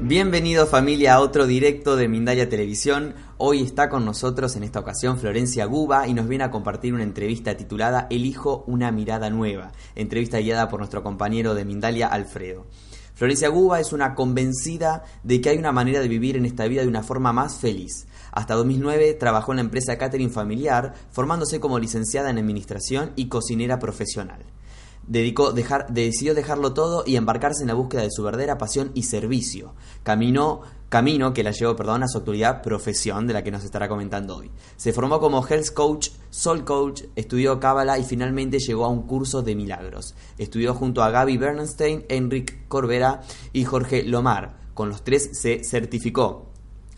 Bienvenido familia a otro directo de Mindalia Televisión. Hoy está con nosotros en esta ocasión Florencia Guba y nos viene a compartir una entrevista titulada Elijo una mirada nueva, entrevista guiada por nuestro compañero de Mindalia Alfredo. Florencia Guba es una convencida de que hay una manera de vivir en esta vida de una forma más feliz. Hasta 2009 trabajó en la empresa Catering Familiar, formándose como licenciada en Administración y cocinera profesional dedicó decidió dejarlo todo y embarcarse en la búsqueda de su verdadera pasión y servicio. Caminó, camino que la llevó perdón, a su actualidad profesión de la que nos estará comentando hoy. Se formó como Health Coach, Soul Coach, estudió Cábala y finalmente llegó a un curso de milagros. Estudió junto a Gaby Bernstein, Enric Corbera y Jorge Lomar. Con los tres se certificó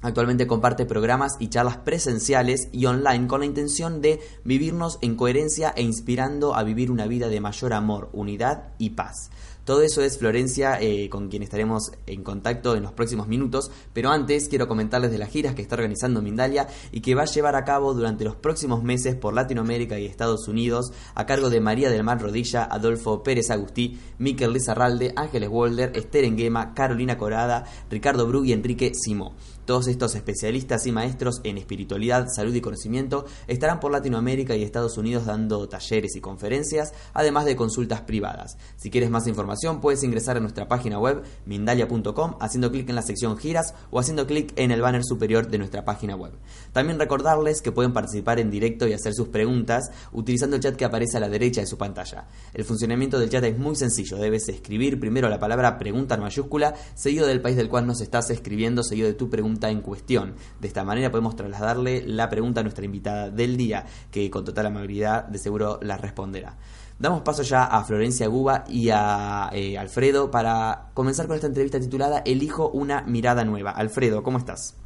Actualmente comparte programas y charlas presenciales y online con la intención de vivirnos en coherencia e inspirando a vivir una vida de mayor amor, unidad y paz. Todo eso es Florencia, eh, con quien estaremos en contacto en los próximos minutos, pero antes quiero comentarles de las giras que está organizando Mindalia y que va a llevar a cabo durante los próximos meses por Latinoamérica y Estados Unidos a cargo de María del Mar Rodilla, Adolfo Pérez Agustí, Miquel Lizarralde, Ángeles Wolder, Esther Enguema, Carolina Corada, Ricardo Bru y Enrique Simó. Todos estos especialistas y maestros en espiritualidad, salud y conocimiento estarán por Latinoamérica y Estados Unidos dando talleres y conferencias, además de consultas privadas. Si quieres más información, puedes ingresar a nuestra página web mindalia.com haciendo clic en la sección giras o haciendo clic en el banner superior de nuestra página web. También recordarles que pueden participar en directo y hacer sus preguntas utilizando el chat que aparece a la derecha de su pantalla. El funcionamiento del chat es muy sencillo, debes escribir primero la palabra pregunta en mayúscula, seguido del país del cual nos estás escribiendo, seguido de tu pregunta en cuestión. De esta manera podemos trasladarle la pregunta a nuestra invitada del día, que con total amabilidad de seguro la responderá. Damos paso ya a Florencia Guba y a eh, Alfredo para comenzar con esta entrevista titulada Elijo una mirada nueva. Alfredo, ¿cómo estás?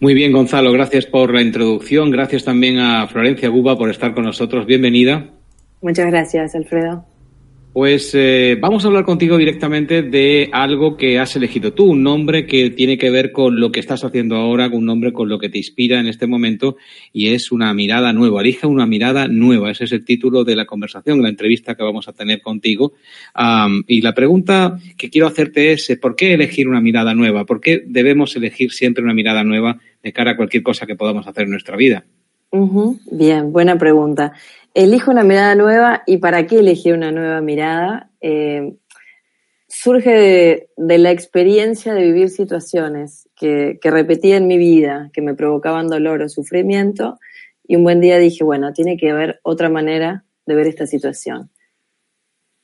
Muy bien, Gonzalo, gracias por la introducción. Gracias también a Florencia Guba por estar con nosotros. Bienvenida. Muchas gracias, Alfredo. Pues eh, vamos a hablar contigo directamente de algo que has elegido tú, un nombre que tiene que ver con lo que estás haciendo ahora, un nombre con lo que te inspira en este momento y es una mirada nueva. Elige una mirada nueva. Ese es el título de la conversación, la entrevista que vamos a tener contigo. y la pregunta que quiero hacerte es, ¿por qué elegir una mirada nueva? ¿Por qué debemos elegir siempre una mirada nueva de cara a cualquier cosa que podamos hacer en nuestra vida? Bien, buena pregunta. Elijo una mirada nueva y para qué elegir una nueva mirada. Eh, surge de, la experiencia de vivir situaciones que, que repetía en mi vida, que me provocaban dolor o sufrimiento, y un buen día dije, bueno, tiene que haber otra manera de ver esta situación.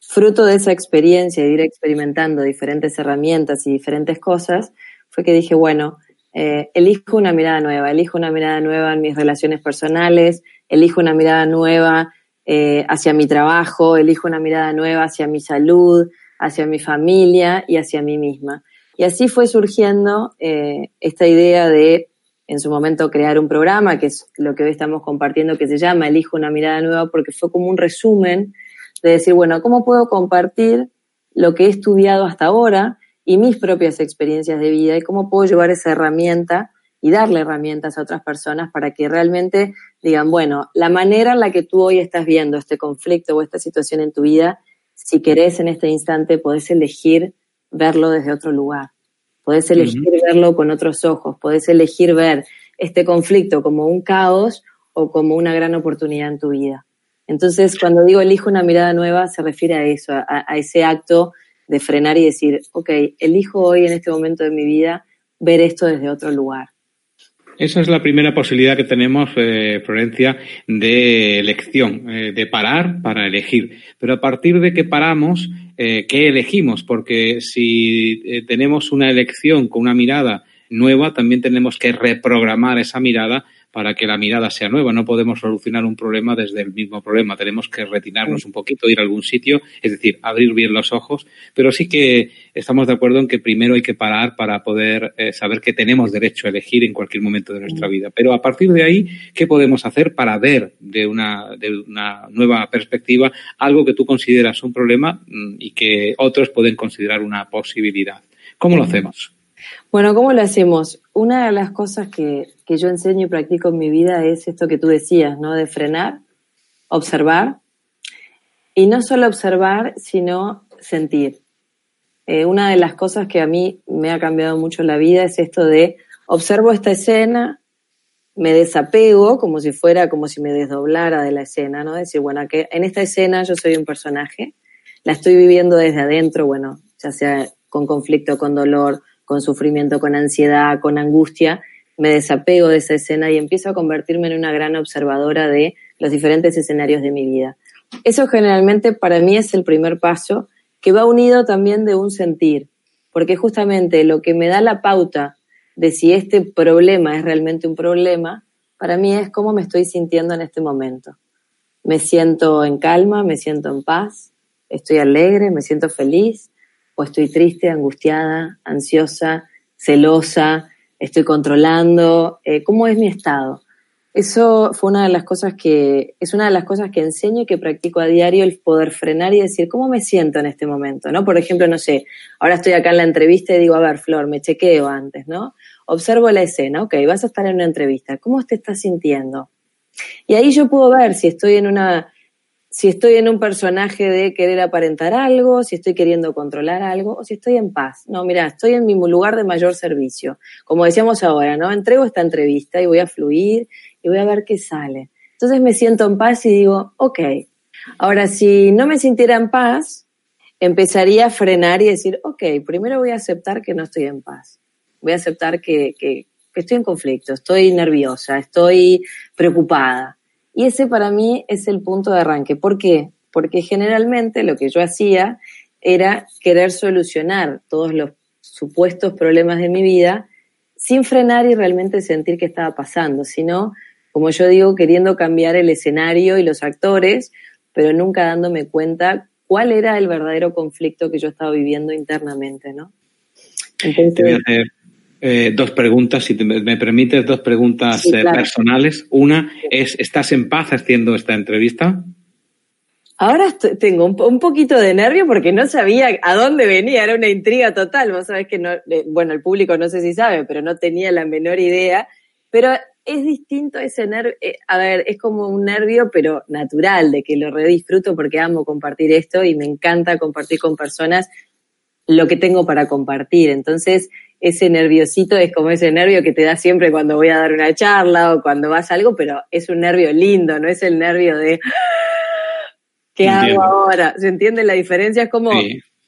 Fruto de esa experiencia de ir experimentando diferentes herramientas y diferentes cosas, fue que dije, bueno, eh, elijo una mirada nueva, elijo una mirada nueva en mis relaciones personales, elijo una mirada nueva eh, hacia mi trabajo, elijo una mirada nueva hacia mi salud, hacia mi familia y hacia mí misma. Y así fue surgiendo eh, esta idea de, en su momento, crear un programa, que es lo que hoy estamos compartiendo, que se llama Elijo una mirada nueva, porque fue como un resumen de decir, bueno, ¿cómo puedo compartir lo que he estudiado hasta ahora y mis propias experiencias de vida y cómo puedo llevar esa herramienta y darle herramientas a otras personas para que realmente digan, bueno, la manera en la que tú hoy estás viendo este conflicto o esta situación en tu vida, si querés en este instante, podés elegir verlo desde otro lugar. Podés elegir verlo con otros ojos, podés elegir ver este conflicto como un caos o como una gran oportunidad en tu vida. Entonces, cuando digo elijo una mirada nueva, se refiere a eso, a ese acto de frenar y decir, ok, elijo hoy en este momento de mi vida ver esto desde otro lugar. Esa es la primera posibilidad que tenemos, eh, Florencia, de elección, eh, de parar para elegir. Pero a partir de que paramos, eh, ¿qué elegimos? Porque si tenemos una elección con una mirada nueva, también tenemos que reprogramar esa mirada para que la mirada sea nueva. No podemos solucionar un problema desde el mismo problema. Tenemos que retirarnos un poquito, ir a algún sitio, es decir, abrir bien los ojos. Pero sí que estamos de acuerdo en que primero hay que parar para poder eh, saber que tenemos derecho a elegir en cualquier momento de nuestra vida. Pero a partir de ahí, ¿qué podemos hacer para ver de una, de una nueva perspectiva algo que tú consideras un problema mm, y que otros pueden considerar una posibilidad? ¿Cómo lo hacemos? Bueno, ¿cómo lo hacemos? Una de las cosas que, yo enseño y practico en mi vida es esto que tú decías, ¿no? De frenar observar. Y no solo observar, sino sentir. Eh, una de las cosas que a mí me ha cambiado mucho la vida es esto de observo esta escena, me desapego como si fuera, como si me desdoblara de la escena, ¿no? Decir, bueno, que en esta escena yo soy un personaje, la estoy viviendo desde adentro, bueno, ya sea con conflicto, con dolor, con sufrimiento, con ansiedad, con angustia, me desapego de esa escena y empiezo a convertirme en una gran observadora de los diferentes escenarios de mi vida. Eso generalmente para mí es el primer paso que va unido también de un sentir, porque justamente lo que me da la pauta de si este problema es realmente un problema, para mí es cómo me estoy sintiendo en este momento. Me siento en calma, me siento en paz, estoy alegre, me siento feliz, o estoy triste, angustiada, ansiosa, celosa, estoy controlando, eh, ¿cómo es mi estado? Eso fue una de las cosas que, es una de las cosas que enseño y que practico a diario, el poder frenar y decir, ¿cómo me siento en este momento? ¿No? Por ejemplo, no sé, ahora estoy acá en la entrevista y digo, a ver, Flor, me chequeo antes, ¿no? Observo la escena, ok, vas a estar en una entrevista, ¿cómo te estás sintiendo? Y ahí yo puedo ver si estoy en una, si estoy en un personaje de querer aparentar algo, si estoy queriendo controlar algo o si estoy en paz. No, mira, estoy en mi lugar de mayor servicio. Como decíamos ahora, ¿no? Entrego esta entrevista y voy a fluir y voy a ver qué sale. Entonces me siento en paz y digo, ok. Ahora, si no me sintiera en paz, empezaría a frenar y decir, ok, primero voy a aceptar que no estoy en paz. Voy a aceptar que, que, que estoy en conflicto, estoy nerviosa, estoy preocupada. Y ese para mí es el punto de arranque. ¿Por qué? Porque generalmente lo que yo hacía era querer solucionar todos los supuestos problemas de mi vida sin frenar y realmente sentir qué estaba pasando, sino como yo digo, queriendo cambiar el escenario y los actores, pero nunca dándome cuenta cuál era el verdadero conflicto que yo estaba viviendo internamente, ¿no? Te voy a hacer eh, dos preguntas, si me permites, dos preguntas eh, personales. Una es, ¿estás en paz haciendo esta entrevista? Ahora tengo un, poquito de nervio porque no sabía a dónde venía, era una intriga total. Vos sabés que no, eh, bueno, el público no sé si sabe, pero no tenía la menor idea. Pero es distinto ese nervio, eh, a ver, es como un nervio, pero natural, de que lo redisfruto porque amo compartir esto y me encanta compartir con personas lo que tengo para compartir. Entonces, ese nerviosito es como ese nervio que te da siempre cuando voy a dar una charla o cuando vas a algo, pero es un nervio lindo, no es el nervio de ¿qué hago ahora? ¿Se entiende la diferencia? Es como,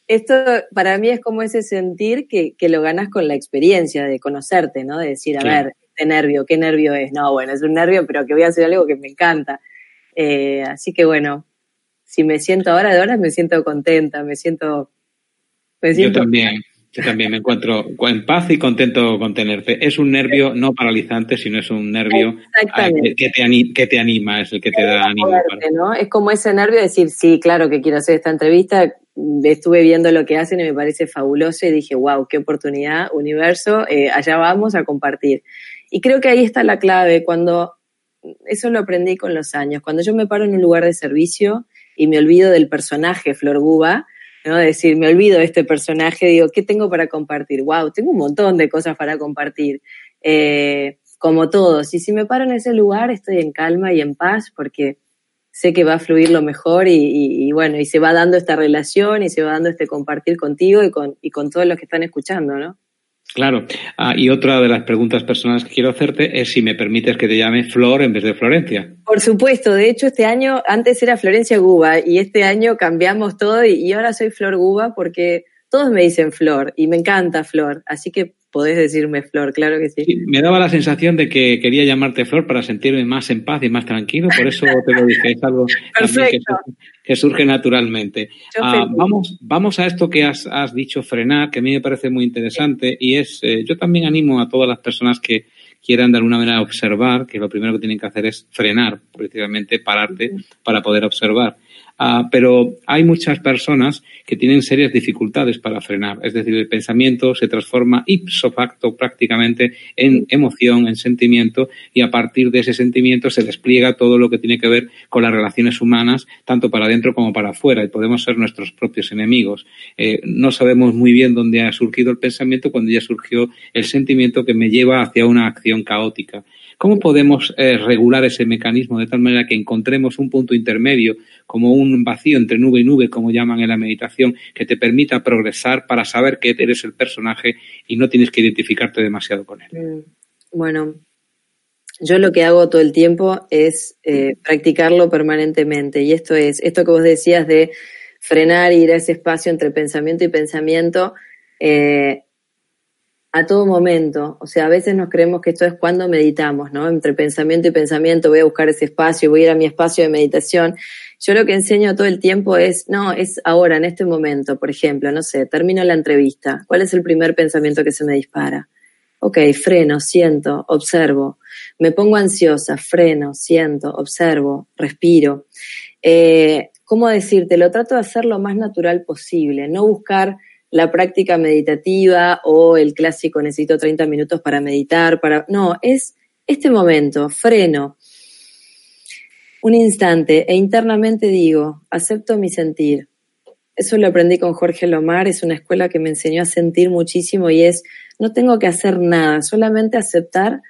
esto para mí es como ese sentir que, que, lo ganas con la experiencia de conocerte, ¿no? De decir, a ver, este nervio, qué nervio es. No, bueno, es un nervio, pero que voy a hacer algo que me encanta. Eh, así que bueno, si me siento ahora de horas, me siento contenta, me siento... Yo también, yo también me encuentro en paz y contento con tenerte. Es un nervio no paralizante, sino es un nervio que, te que, te anima, es el que te da ánimo. ¿no? Es como ese nervio de decir, sí, claro que quiero hacer esta entrevista, estuve viendo lo que hacen y me parece fabuloso y dije, wow, qué oportunidad, universo, eh, allá vamos a compartir. Y creo que ahí está la clave, cuando, eso lo aprendí con los años, cuando yo me paro en un lugar de servicio y me olvido del personaje Flor Guba, ¿no? decir, me olvido de este personaje, digo, ¿qué tengo para compartir? Wow, tengo un montón de cosas para compartir, eh, como todos. Y si me paro en ese lugar, estoy en calma y en paz porque sé que va a fluir lo mejor y, bueno, y se va dando esta relación y se va dando este compartir contigo y con, y con todos los que están escuchando, ¿no? Claro. Ah, y otra de las preguntas personales que quiero hacerte es si me permites que te llame Flor en vez de Florencia. Por supuesto. De hecho, este año, antes era Florencia Guba y este año cambiamos todo y, ahora soy Flor Guba porque todos me dicen Flor y me encanta Flor. Así que podés decirme Flor, claro que sí. Me daba la sensación de que quería llamarte Flor para sentirme más en paz y más tranquilo, por eso te lo dije, es algo que, surge, naturalmente. Ah, vamos, vamos a esto que has, dicho, frenar, que a mí me parece muy interesante y es, eh, yo también animo a todas las personas que quieran de alguna manera observar, que lo primero que tienen que hacer es frenar, precisamente pararte para poder observar. Ah, pero hay muchas personas que tienen serias dificultades para frenar. Es decir, el pensamiento se transforma ipso facto prácticamente en emoción, en sentimiento, y a partir de ese sentimiento se despliega todo lo que tiene que ver con las relaciones humanas, tanto para adentro como para afuera, y podemos ser nuestros propios enemigos. Eh, no sabemos muy bien dónde ha surgido el pensamiento cuando ya surgió el sentimiento que me lleva hacia una acción caótica. ¿Cómo podemos eh, regular ese mecanismo de tal manera que encontremos un punto intermedio, como un vacío entre nube y nube, como llaman en la meditación, que te permita progresar para saber que eres el personaje y no tienes que identificarte demasiado con él? Mm, bueno, yo lo que hago todo el tiempo es eh, practicarlo permanentemente y esto es, esto que vos decías de frenar y ir a ese espacio entre pensamiento y pensamiento, eh, a todo momento. O sea, a veces nos creemos que esto es cuando meditamos, ¿no? Entre pensamiento y pensamiento voy a buscar ese espacio, voy a ir a mi espacio de meditación. Yo lo que enseño todo el tiempo es, no, es ahora, en este momento, por ejemplo, no sé, termino la entrevista. ¿Cuál es el primer pensamiento que se me dispara? Ok, freno, siento, observo. Me pongo ansiosa, freno, siento, observo, respiro. Eh, ¿Cómo decirte? Lo trato de hacer lo más natural posible, no buscar la práctica meditativa o el clásico necesito 30 minutos para meditar, para no, es este momento, freno, un instante e internamente digo, acepto mi sentir. Eso lo aprendí con Jorge Lomar, es una escuela que me enseñó a sentir muchísimo y es, no tengo que hacer nada, solamente aceptar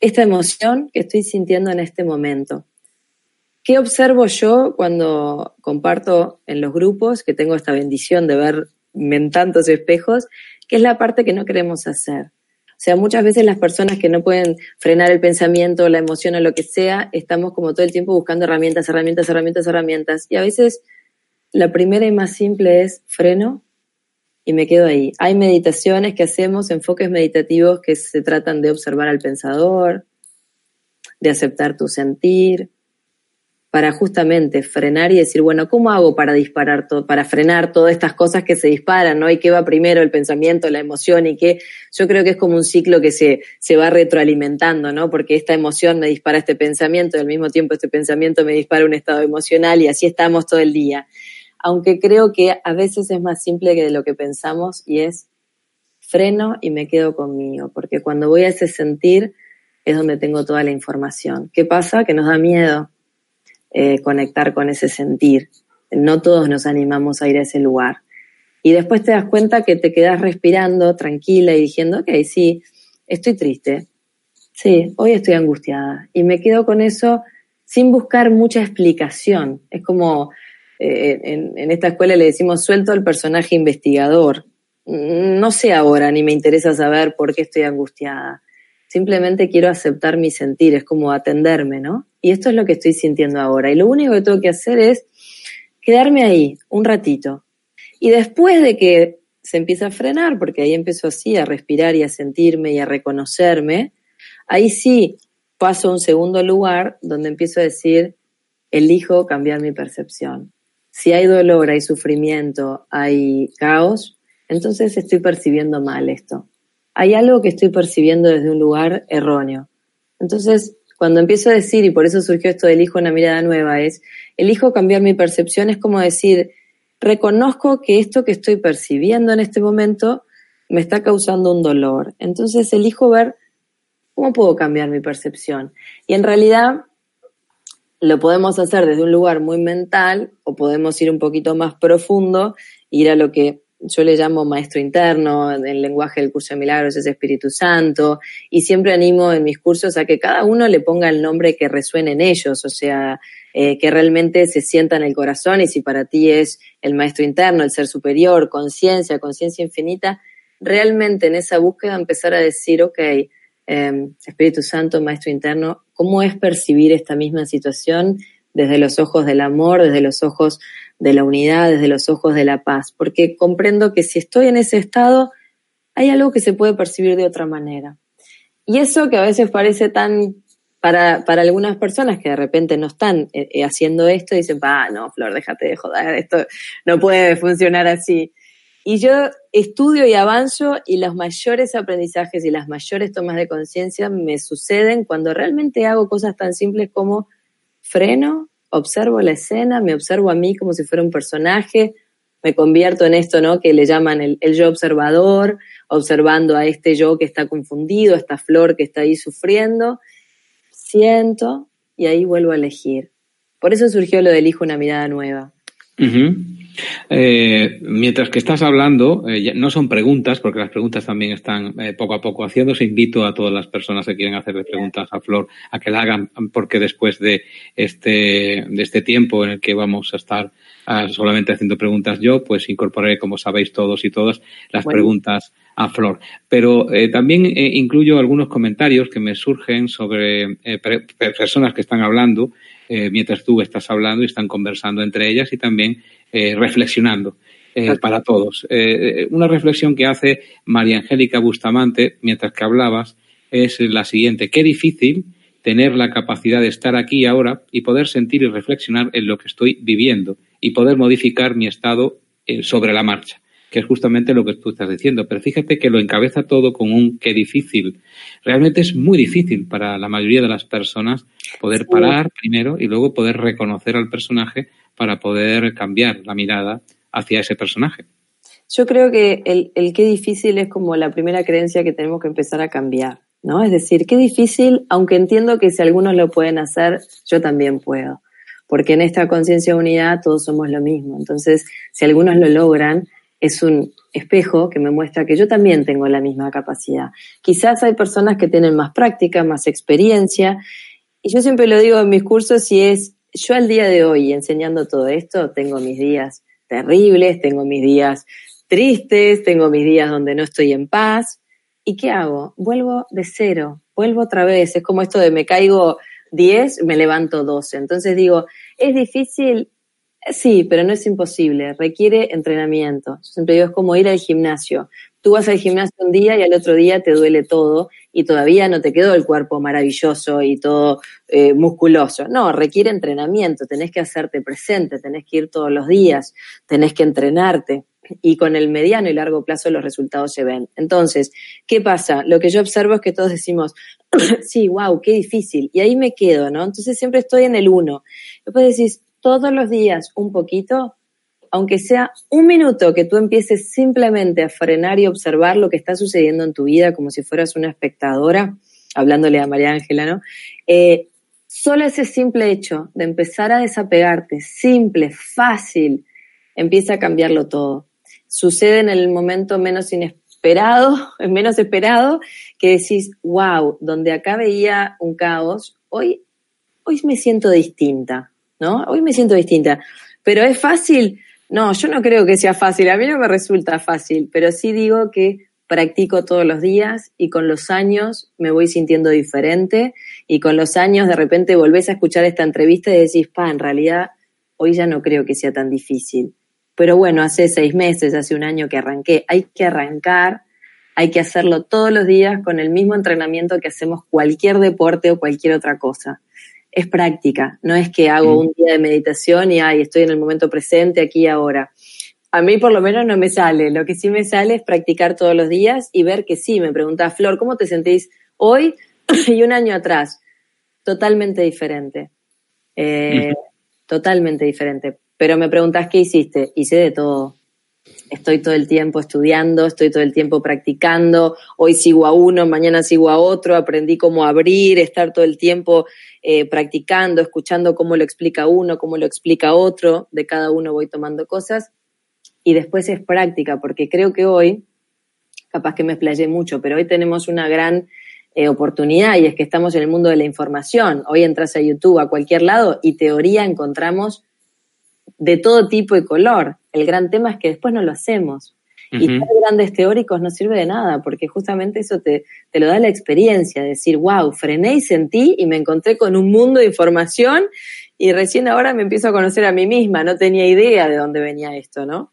esta emoción que estoy sintiendo en este momento. ¿Qué observo yo cuando comparto en los grupos, que tengo esta bendición de ver en tantos espejos, que es la parte que no queremos hacer. O sea, muchas veces las personas que no pueden frenar el pensamiento, la emoción o lo que sea, estamos como todo el tiempo buscando herramientas, herramientas, herramientas, herramientas. Y a veces la primera y más simple es freno y me quedo ahí. Hay meditaciones que hacemos, enfoques meditativos que se tratan de observar al pensador, de aceptar tu sentir, para justamente frenar y decir, bueno, ¿cómo hago para disparar todo, para frenar todas estas cosas que se disparan, ¿no? Y qué va primero, el pensamiento, la emoción y qué, yo creo que es como un ciclo que se, se va retroalimentando, ¿no? Porque esta emoción me dispara este pensamiento y al mismo tiempo este pensamiento me dispara un estado emocional y así estamos todo el día. Aunque creo que a veces es más simple que de lo que pensamos y es freno y me quedo conmigo, porque cuando voy a ese sentir es donde tengo toda la información. ¿Qué pasa? Que nos da miedo eh, conectar con ese sentir. No todos nos animamos a ir a ese lugar. Y después te das cuenta que te quedas respirando tranquila y diciendo, ok, sí, estoy triste. Sí, hoy estoy angustiada. Y me quedo con eso sin buscar mucha explicación. Es como eh, en, en, esta escuela le decimos suelto al personaje investigador. No sé ahora, ni me interesa saber por qué estoy angustiada. Simplemente quiero aceptar mi sentir, es como atenderme, ¿no? Y esto es lo que estoy sintiendo ahora. Y lo único que tengo que hacer es quedarme ahí un ratito. Y después de que se empieza a frenar, porque ahí empiezo así a respirar y a sentirme y a reconocerme, ahí sí paso a un segundo lugar donde empiezo a decir, elijo cambiar mi percepción. Si hay dolor, hay sufrimiento, hay caos, entonces estoy percibiendo mal esto. Hay algo que estoy percibiendo desde un lugar erróneo. Entonces cuando empiezo a decir, y por eso surgió esto del hijo una mirada nueva, es, elijo cambiar mi percepción, es como decir, reconozco que esto que estoy percibiendo en este momento me está causando un dolor. Entonces elijo ver cómo puedo cambiar mi percepción. Y en realidad lo podemos hacer desde un lugar muy mental o podemos ir un poquito más profundo, ir a lo que yo le llamo maestro interno, en el lenguaje del curso de milagros es Espíritu Santo, y siempre animo en mis cursos a que cada uno le ponga el nombre que resuene en ellos, o sea, eh, que realmente se sienta en el corazón, y si para ti es el maestro interno, el ser superior, conciencia, conciencia infinita, realmente en esa búsqueda empezar a decir, ok, em, Espíritu Santo, maestro interno, ¿cómo es percibir esta misma situación desde los ojos del amor, desde los ojos de la unidad, desde los ojos de la paz, porque comprendo que si estoy en ese estado, hay algo que se puede percibir de otra manera. Y eso que a veces parece tan, para, para algunas personas que de repente no están eh, eh, haciendo esto, dicen, ah, no, Flor, déjate de joder, esto no puede funcionar así. Y yo estudio y avanzo y los mayores aprendizajes y las mayores tomas de conciencia me suceden cuando realmente hago cosas tan simples como freno, observo la escena, me observo a mí como si fuera un personaje, me convierto en esto, ¿no? Que le llaman el, yo observador, observando a este yo que está confundido, a esta flor que está ahí sufriendo, siento y ahí vuelvo a elegir. Por eso surgió lo del hijo una mirada nueva. Eh, mientras que estás hablando, eh, no son preguntas, porque las preguntas también están eh, poco a poco haciéndose. Invito a todas las personas que quieren hacerle preguntas a Flor a que la hagan, porque después de este, de este tiempo en el que vamos a estar ah, solamente haciendo preguntas yo, pues incorporaré, como sabéis todos y todas, las preguntas a Flor. Pero también incluyo algunos comentarios que me surgen sobre personas que están hablando mientras tú estás hablando y están conversando entre ellas y también eh, reflexionando eh, para todos. Eh, una reflexión que hace María Angélica Bustamante mientras que hablabas es la siguiente. Qué difícil tener la capacidad de estar aquí ahora y poder sentir y reflexionar en lo que estoy viviendo y poder modificar mi estado sobre la marcha, que es justamente lo que tú estás diciendo. Pero fíjate que lo encabeza todo con un qué difícil. Realmente es muy difícil para la mayoría de las personas poder parar primero y luego poder reconocer al personaje para poder cambiar la mirada hacia ese personaje. Yo creo que el, el qué difícil es como la primera creencia que tenemos que empezar a cambiar, ¿no? Es decir, qué difícil, aunque entiendo que si algunos lo pueden hacer, yo también puedo. Porque en esta conciencia de unidad todos somos lo mismo. Entonces, si algunos lo logran, es un espejo que me muestra que yo también tengo la misma capacidad. Quizás hay personas que tienen más práctica, más experiencia, y yo siempre lo digo en mis cursos y es yo al día de hoy, enseñando todo esto, tengo mis días terribles, tengo mis días tristes, tengo mis días donde no estoy en paz. ¿Y qué hago? Vuelvo de cero, vuelvo otra vez. Es como esto de me caigo 10, me levanto 12. Entonces digo, ¿es difícil? Sí, pero no es imposible, requiere entrenamiento. Yo siempre digo, es como ir al gimnasio. Tú vas al gimnasio un día y al otro día te duele todo y todavía no te quedó el cuerpo maravilloso y todo eh, musculoso. No, requiere entrenamiento, tenés que hacerte presente, tenés que ir todos los días, tenés que entrenarte y con el mediano y largo plazo los resultados se ven. Entonces, ¿qué pasa? Lo que yo observo es que todos decimos, sí, wow, qué difícil, y ahí me quedo, ¿no? Entonces siempre estoy en el uno. Después decís, todos los días un poquito, aunque sea un minuto que tú empieces simplemente a frenar y observar lo que está sucediendo en tu vida como si fueras una espectadora, hablándole a María Ángela, ¿no? Eh, solo ese simple hecho de empezar a desapegarte, simple, fácil, empieza a cambiarlo todo. Sucede en el momento menos inesperado, menos esperado, que decís, wow, donde acá veía un caos, hoy, hoy me siento distinta, ¿no? Hoy me siento distinta. Pero es fácil, no, yo no creo que sea fácil, a mí no me resulta fácil, pero sí digo que practico todos los días y con los años me voy sintiendo diferente y con los años de repente volvés a escuchar esta entrevista y decís, pa, en realidad hoy ya no creo que sea tan difícil. Pero bueno, hace seis meses, hace un año que arranqué, hay que arrancar, hay que hacerlo todos los días con el mismo entrenamiento que hacemos cualquier deporte o cualquier otra cosa es práctica, no es que hago un día de meditación y ay, estoy en el momento presente, aquí y ahora. A mí por lo menos no me sale, lo que sí me sale es practicar todos los días y ver que sí, me pregunta Flor, ¿cómo te sentís hoy y un año atrás? Totalmente diferente, eh, totalmente diferente. Pero me preguntas qué hiciste, hice de todo. Estoy todo el tiempo estudiando, estoy todo el tiempo practicando, hoy sigo a uno, mañana sigo a otro, aprendí cómo abrir, estar todo el tiempo eh, practicando, escuchando cómo lo explica uno, cómo lo explica otro, de cada uno voy tomando cosas y después es práctica, porque creo que hoy, capaz que me explayé mucho, pero hoy tenemos una gran eh, oportunidad y es que estamos en el mundo de la información. Hoy entras a YouTube, a cualquier lado y teoría encontramos de todo tipo y color. El gran tema es que después no lo hacemos. Y grandes teóricos no sirve de nada, porque justamente eso te, te lo da la experiencia, decir, wow, frené y sentí y me encontré con un mundo de información y recién ahora me empiezo a conocer a mí misma, no tenía idea de dónde venía esto, ¿no?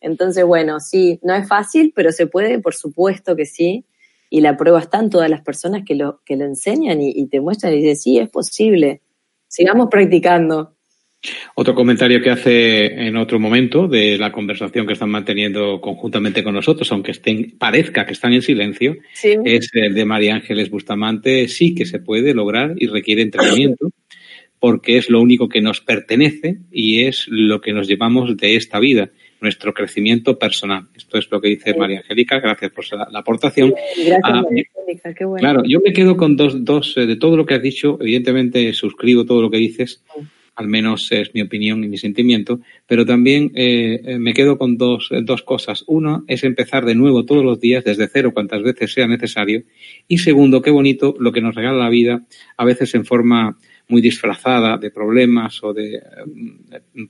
Entonces, bueno, sí, no es fácil, pero se puede, por supuesto que sí. Y la prueba está en todas las personas que lo, que lo enseñan y, y te muestran y dicen, sí, es posible. Sigamos practicando. Otro comentario que hace en otro momento de la conversación que están manteniendo conjuntamente con nosotros, aunque estén, parezca que están en silencio, es el de María Ángeles Bustamante. Sí que se puede lograr y requiere entrenamiento, porque es lo único que nos pertenece y es lo que nos llevamos de esta vida, nuestro crecimiento personal. Esto es lo que dice María Angélica. Gracias por la, aportación. Gracias, ah, María Angélica. Qué bueno. Claro, yo me quedo con dos, dos, eh, de todo lo que has dicho. Evidentemente suscribo todo lo que dices al menos es mi opinión y mi sentimiento, pero también eh, me quedo con dos, dos cosas. Uno es empezar de nuevo todos los días, desde cero, cuantas veces sea necesario. Y segundo, qué bonito lo que nos regala la vida, a veces en forma muy disfrazada de problemas o de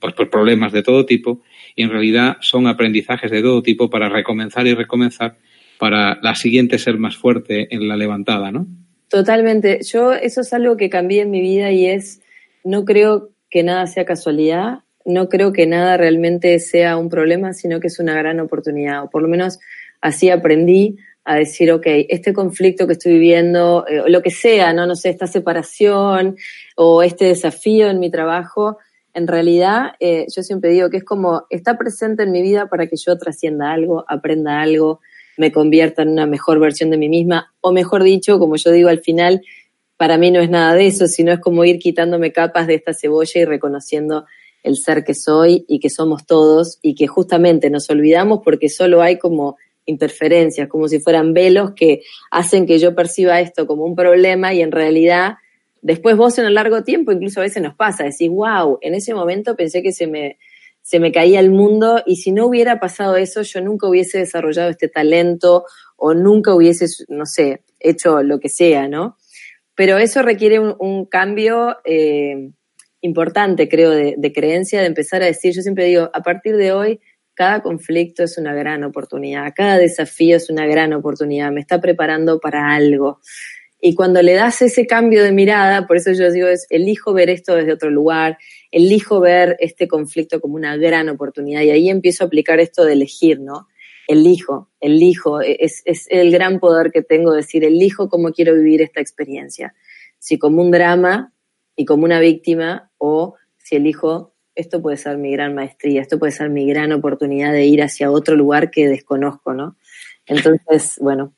pues, problemas de todo tipo, y en realidad son aprendizajes de todo tipo para recomenzar y recomenzar para la siguiente ser más fuerte en la levantada, ¿no? Totalmente. Yo eso es algo que cambié en mi vida y es, no creo que nada sea casualidad, no creo que nada realmente sea un problema, sino que es una gran oportunidad. O por lo menos así aprendí a decir, ok, este conflicto que estoy viviendo, eh, lo que sea, ¿no? No sé, esta separación o este desafío en mi trabajo, en realidad eh, yo siempre digo que es como, está presente en mi vida para que yo trascienda algo, aprenda algo, me convierta en una mejor versión de mí misma, o mejor dicho, como yo digo al final, para mí no es nada de eso, sino es como ir quitándome capas de esta cebolla y reconociendo el ser que soy y que somos todos y que justamente nos olvidamos porque solo hay como interferencias, como si fueran velos que hacen que yo perciba esto como un problema y en realidad después vos en el largo tiempo incluso a veces nos pasa, decís, wow, en ese momento pensé que se me, se me caía el mundo y si no hubiera pasado eso, yo nunca hubiese desarrollado este talento o nunca hubiese, no sé, hecho lo que sea, ¿no? Pero eso requiere un, cambio eh, importante, creo, de, de, creencia, de empezar a decir, yo siempre digo, a partir de hoy, cada conflicto es una gran oportunidad, cada desafío es una gran oportunidad, me está preparando para algo. Y cuando le das ese cambio de mirada, por eso yo digo, es elijo ver esto desde otro lugar, elijo ver este conflicto como una gran oportunidad y ahí empiezo a aplicar esto de elegir, ¿no? Elijo, elijo, es, es el gran poder que tengo, decir, elijo cómo quiero vivir esta experiencia, si como un drama y como una víctima o si elijo, esto puede ser mi gran maestría, esto puede ser mi gran oportunidad de ir hacia otro lugar que desconozco, ¿no? Entonces, bueno,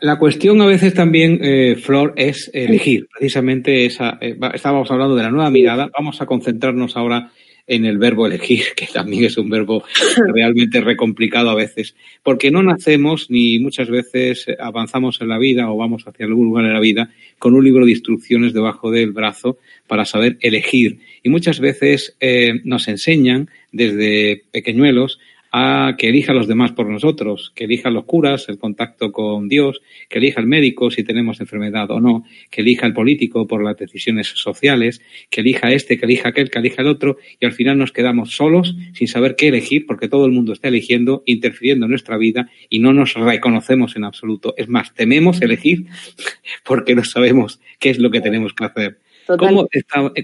la, cuestión a veces también, eh, Flor, es elegir. Precisamente esa, eh, estábamos hablando de la nueva mirada. Vamos a concentrarnos ahora en el verbo elegir, que también es un verbo realmente recomplicado a veces, porque no nacemos ni muchas veces avanzamos en la vida o vamos hacia algún lugar en la vida con un libro de instrucciones debajo del brazo para saber elegir. Y muchas veces eh, nos enseñan desde pequeñuelos a que elija a los demás por nosotros, que elija los curas, el contacto con Dios, que elija el médico si tenemos enfermedad o no, que elija el político por las decisiones sociales, que elija este, que elija aquel, que elija el otro, y al final nos quedamos solos sin saber qué elegir porque todo el mundo está eligiendo, interfiriendo en nuestra vida y no nos reconocemos en absoluto. Es más, tememos elegir porque no sabemos qué es lo que tenemos que hacer. ¿Cómo,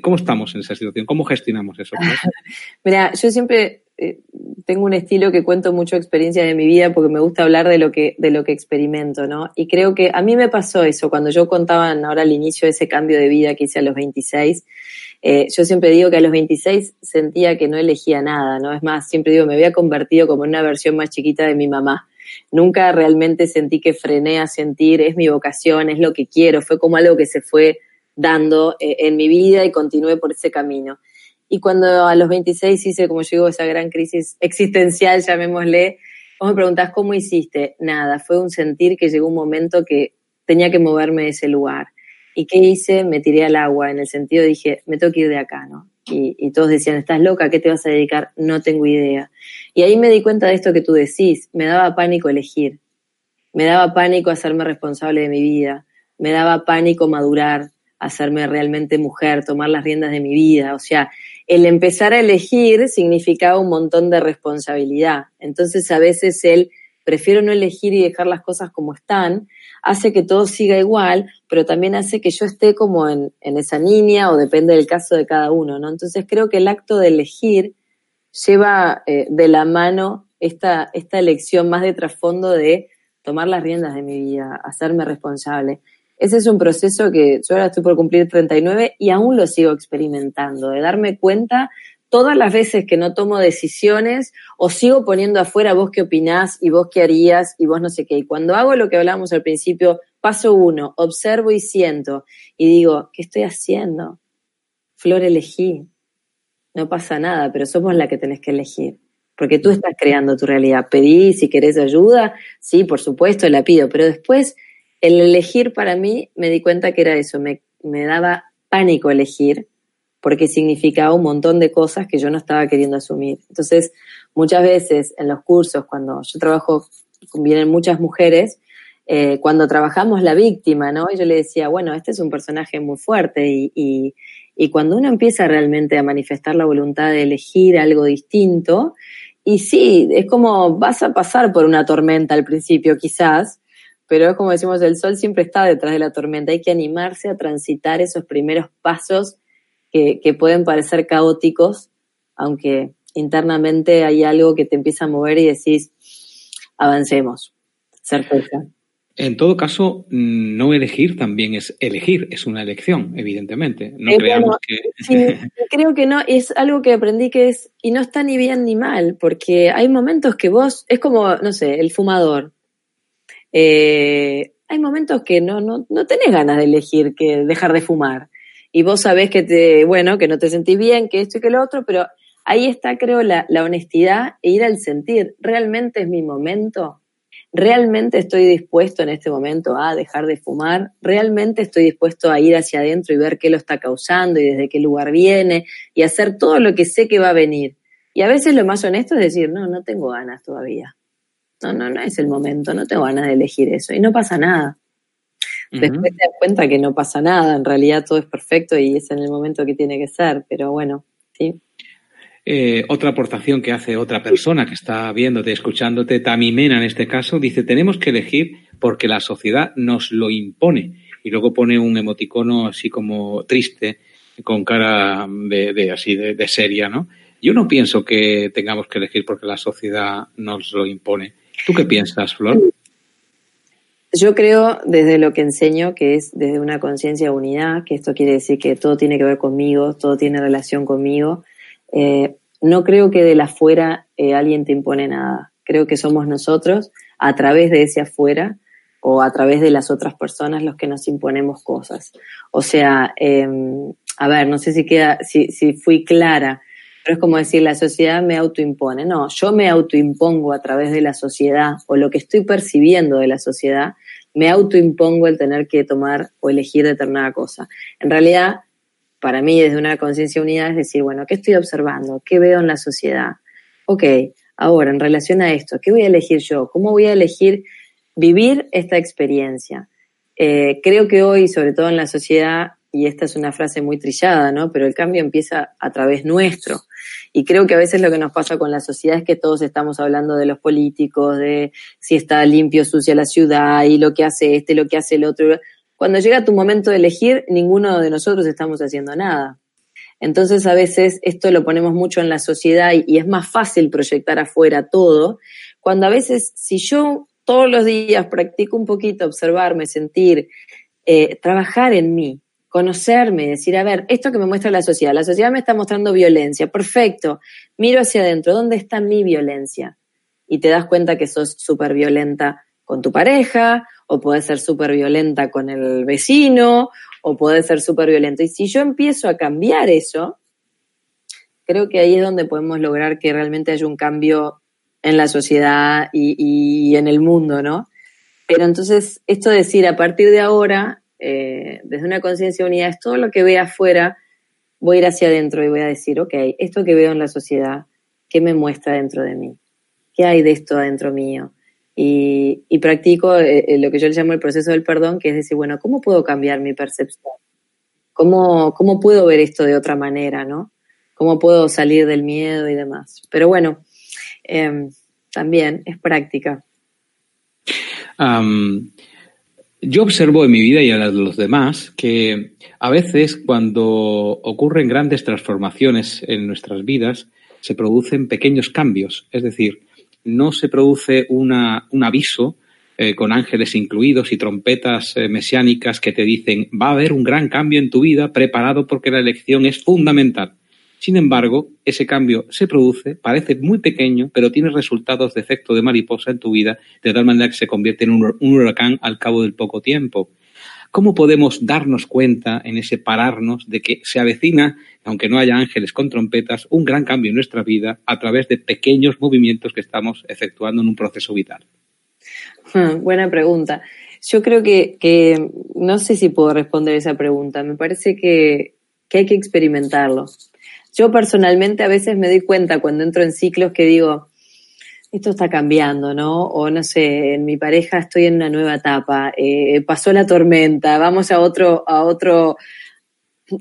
¿Cómo, estamos en esa situación? ¿Cómo gestionamos eso? Mira, yo siempre eh, tengo un estilo que cuento mucho experiencia de mi vida porque me gusta hablar de lo que, de lo que experimento, ¿no? Y creo que a mí me pasó eso, cuando yo contaba ahora al inicio de ese cambio de vida que hice a los 26, eh, yo siempre digo que a los 26 sentía que no elegía nada, ¿no? Es más, siempre digo, me había convertido como en una versión más chiquita de mi mamá. Nunca realmente sentí que frené a sentir, es mi vocación, es lo que quiero, fue como algo que se fue dando eh, en mi vida y continué por ese camino. Y cuando a los 26 hice, como llegó esa gran crisis existencial, llamémosle, vos me preguntás cómo hiciste. Nada, fue un sentir que llegó un momento que tenía que moverme de ese lugar. ¿Y qué hice? Me tiré al agua, en el sentido dije, me tengo que ir de acá, ¿no? Y, y, todos decían, ¿estás loca? ¿Qué te vas a dedicar? No tengo idea. Y ahí me di cuenta de esto que tú decís, me daba pánico elegir, me daba pánico hacerme responsable de mi vida, me daba pánico madurar, hacerme realmente mujer, tomar las riendas de mi vida. O sea, el empezar a elegir significaba un montón de responsabilidad. Entonces, a veces el prefiero no elegir y dejar las cosas como están, hace que todo siga igual, pero también hace que yo esté como en, esa niña o depende del caso de cada uno, ¿no? Entonces creo que el acto de elegir lleva eh, de la mano esta, esta elección más de trasfondo de tomar las riendas de mi vida, hacerme responsable. Ese es un proceso que yo ahora estoy por cumplir 39 y aún lo sigo experimentando, de darme cuenta todas las veces que no tomo decisiones o sigo poniendo afuera vos qué opinás y vos qué harías y vos no sé qué. Y cuando hago lo que hablábamos al principio, paso uno, observo y siento y digo, ¿qué estoy haciendo? Flor, elegí. No pasa nada, pero somos la que tenés que elegir. Porque tú estás creando tu realidad. Pedí si querés ayuda, sí, por supuesto, la pido, pero después el elegir para mí me di cuenta que era eso, me, me daba pánico elegir, porque significaba un montón de cosas que yo no estaba queriendo asumir. Entonces, muchas veces en los cursos, cuando yo trabajo, vienen muchas mujeres, eh, cuando trabajamos la víctima, ¿no? yo le decía, bueno, este es un personaje muy fuerte y, y cuando uno empieza realmente a manifestar la voluntad de elegir algo distinto, y sí, es como vas a pasar por una tormenta al principio quizás, pero es como decimos, el sol siempre está detrás de la tormenta, hay que animarse a transitar esos primeros pasos que, que pueden parecer caóticos, aunque internamente hay algo que te empieza a mover y decís, avancemos, certeza. En todo caso, no elegir también es elegir, es una elección, evidentemente. No creamos que. Creo que no, es algo que aprendí que es, y no está ni bien ni mal, porque hay momentos que vos, es como, no sé, el fumador. Eh, hay momentos que no, no, no tenés ganas de elegir que dejar de fumar. Y vos sabés que te, bueno, que no te sentís bien, que esto y que lo otro, pero ahí está, creo, la, la honestidad e ir al sentir. ¿Realmente es mi momento? ¿Realmente estoy dispuesto en este momento a dejar de fumar? ¿Realmente estoy dispuesto a ir hacia adentro y ver qué lo está causando y desde qué lugar viene y hacer todo lo que sé que va a venir? Y a veces lo más honesto es decir, no, no tengo ganas todavía. No, no, no es el momento, no tengo ganas de elegir eso y no pasa nada. Después te das cuenta que no pasa nada, en realidad todo es perfecto y es en el momento que tiene que ser, pero bueno, sí. Eh, otra aportación que hace otra persona que está viéndote, escuchándote, Tamimena en este caso, dice, tenemos que elegir porque la sociedad nos lo impone. Y luego pone un emoticono así como triste, con cara de, así de, de, seria, ¿no? Yo no pienso que tengamos que elegir porque la sociedad nos lo impone. ¿Tú qué piensas, Flor? Yo creo desde lo que enseño que es desde una conciencia de unidad, que esto quiere decir que todo tiene que ver conmigo, todo tiene relación conmigo eh, no creo que de afuera eh, alguien te impone nada. Creo que somos nosotros, a través de ese afuera o a través de las otras personas, los que nos imponemos cosas. O sea, em, a ver, no sé si queda, si fui clara, pero es como decir, la sociedad me autoimpone. No, yo me autoimpongo a través de la sociedad o lo que estoy percibiendo de la sociedad, me autoimpongo el tener que tomar o elegir determinada cosa. En realidad, para mí desde una conciencia unida es decir, bueno, ¿qué estoy observando? ¿Qué veo en la sociedad? Ok, ahora en relación a esto, ¿qué voy a elegir yo? ¿Cómo voy a elegir vivir esta experiencia? Eh, creo que hoy, sobre todo en la sociedad, y esta es una frase muy trillada, ¿no? Pero el cambio empieza a través nuestro. Y creo que a veces lo que nos pasa con la sociedad es que todos estamos hablando de los políticos, de si está limpio, sucia la ciudad, y lo que hace este, lo que hace el otro cuando llega tu momento de elegir, ninguno de nosotros estamos haciendo nada. Entonces a veces esto lo ponemos mucho en la sociedad y, es más fácil proyectar afuera todo, cuando a veces si yo todos los días practico un poquito observarme, sentir, eh, trabajar en mí, conocerme, decir, a ver, esto que me muestra la sociedad, la sociedad me está mostrando violencia, perfecto, miro hacia adentro, ¿dónde está mi violencia? Y te das cuenta que sos súper violenta con tu pareja o puede ser súper violenta con el vecino, o puede ser súper violento. Y si yo empiezo a cambiar eso, creo que ahí es donde podemos lograr que realmente haya un cambio en la sociedad y, en el mundo, ¿no? Pero entonces, esto de decir, a partir de ahora, eh, desde una conciencia unida, es todo lo que vea afuera, voy a ir hacia adentro y voy a decir, ok, esto que veo en la sociedad, ¿qué me muestra dentro de mí? ¿Qué hay de esto adentro mío? y, practico eh, eh, lo que yo le llamo el proceso del perdón, que es decir, bueno, ¿cómo puedo cambiar mi percepción? ¿Cómo, puedo ver esto de otra manera, no? ¿Cómo puedo salir del miedo y demás? Pero bueno, eh, también es práctica. Yo observo en mi vida y a los demás que a veces cuando ocurren grandes transformaciones en nuestras vidas, se producen pequeños cambios. Es decir, no se produce una, un aviso eh, con ángeles incluidos y trompetas eh, mesiánicas que te dicen va a haber un gran cambio en tu vida preparado porque la elección es fundamental. Sin embargo, ese cambio se produce, parece muy pequeño, pero tiene resultados de efecto de mariposa en tu vida, de tal manera que se convierte en un, huracán al cabo del poco tiempo. ¿Cómo podemos darnos cuenta en ese pararnos de que se avecina, aunque no haya ángeles con trompetas, un gran cambio en nuestra vida a través de pequeños movimientos que estamos efectuando en un proceso vital? Hmm, buena pregunta. Yo creo que, que, no sé si puedo responder esa pregunta. Me parece que, que hay que experimentarlo. Yo personalmente a veces me doy cuenta cuando entro en ciclos que digo, esto está cambiando, ¿no? O no sé, en mi pareja estoy en una nueva etapa, eh, pasó la tormenta, vamos a otro, a otro,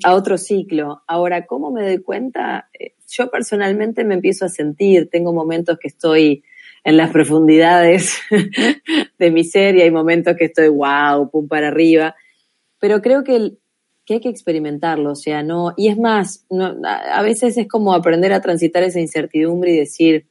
a otro ciclo. Ahora, ¿cómo me doy cuenta? Eh, yo personalmente me empiezo a sentir, tengo momentos que estoy en las profundidades de mi ser y hay momentos que estoy wow, pum para arriba, pero creo que, que hay que experimentarlo, o sea, no, y es más, no, a veces es como aprender a transitar esa incertidumbre y decir,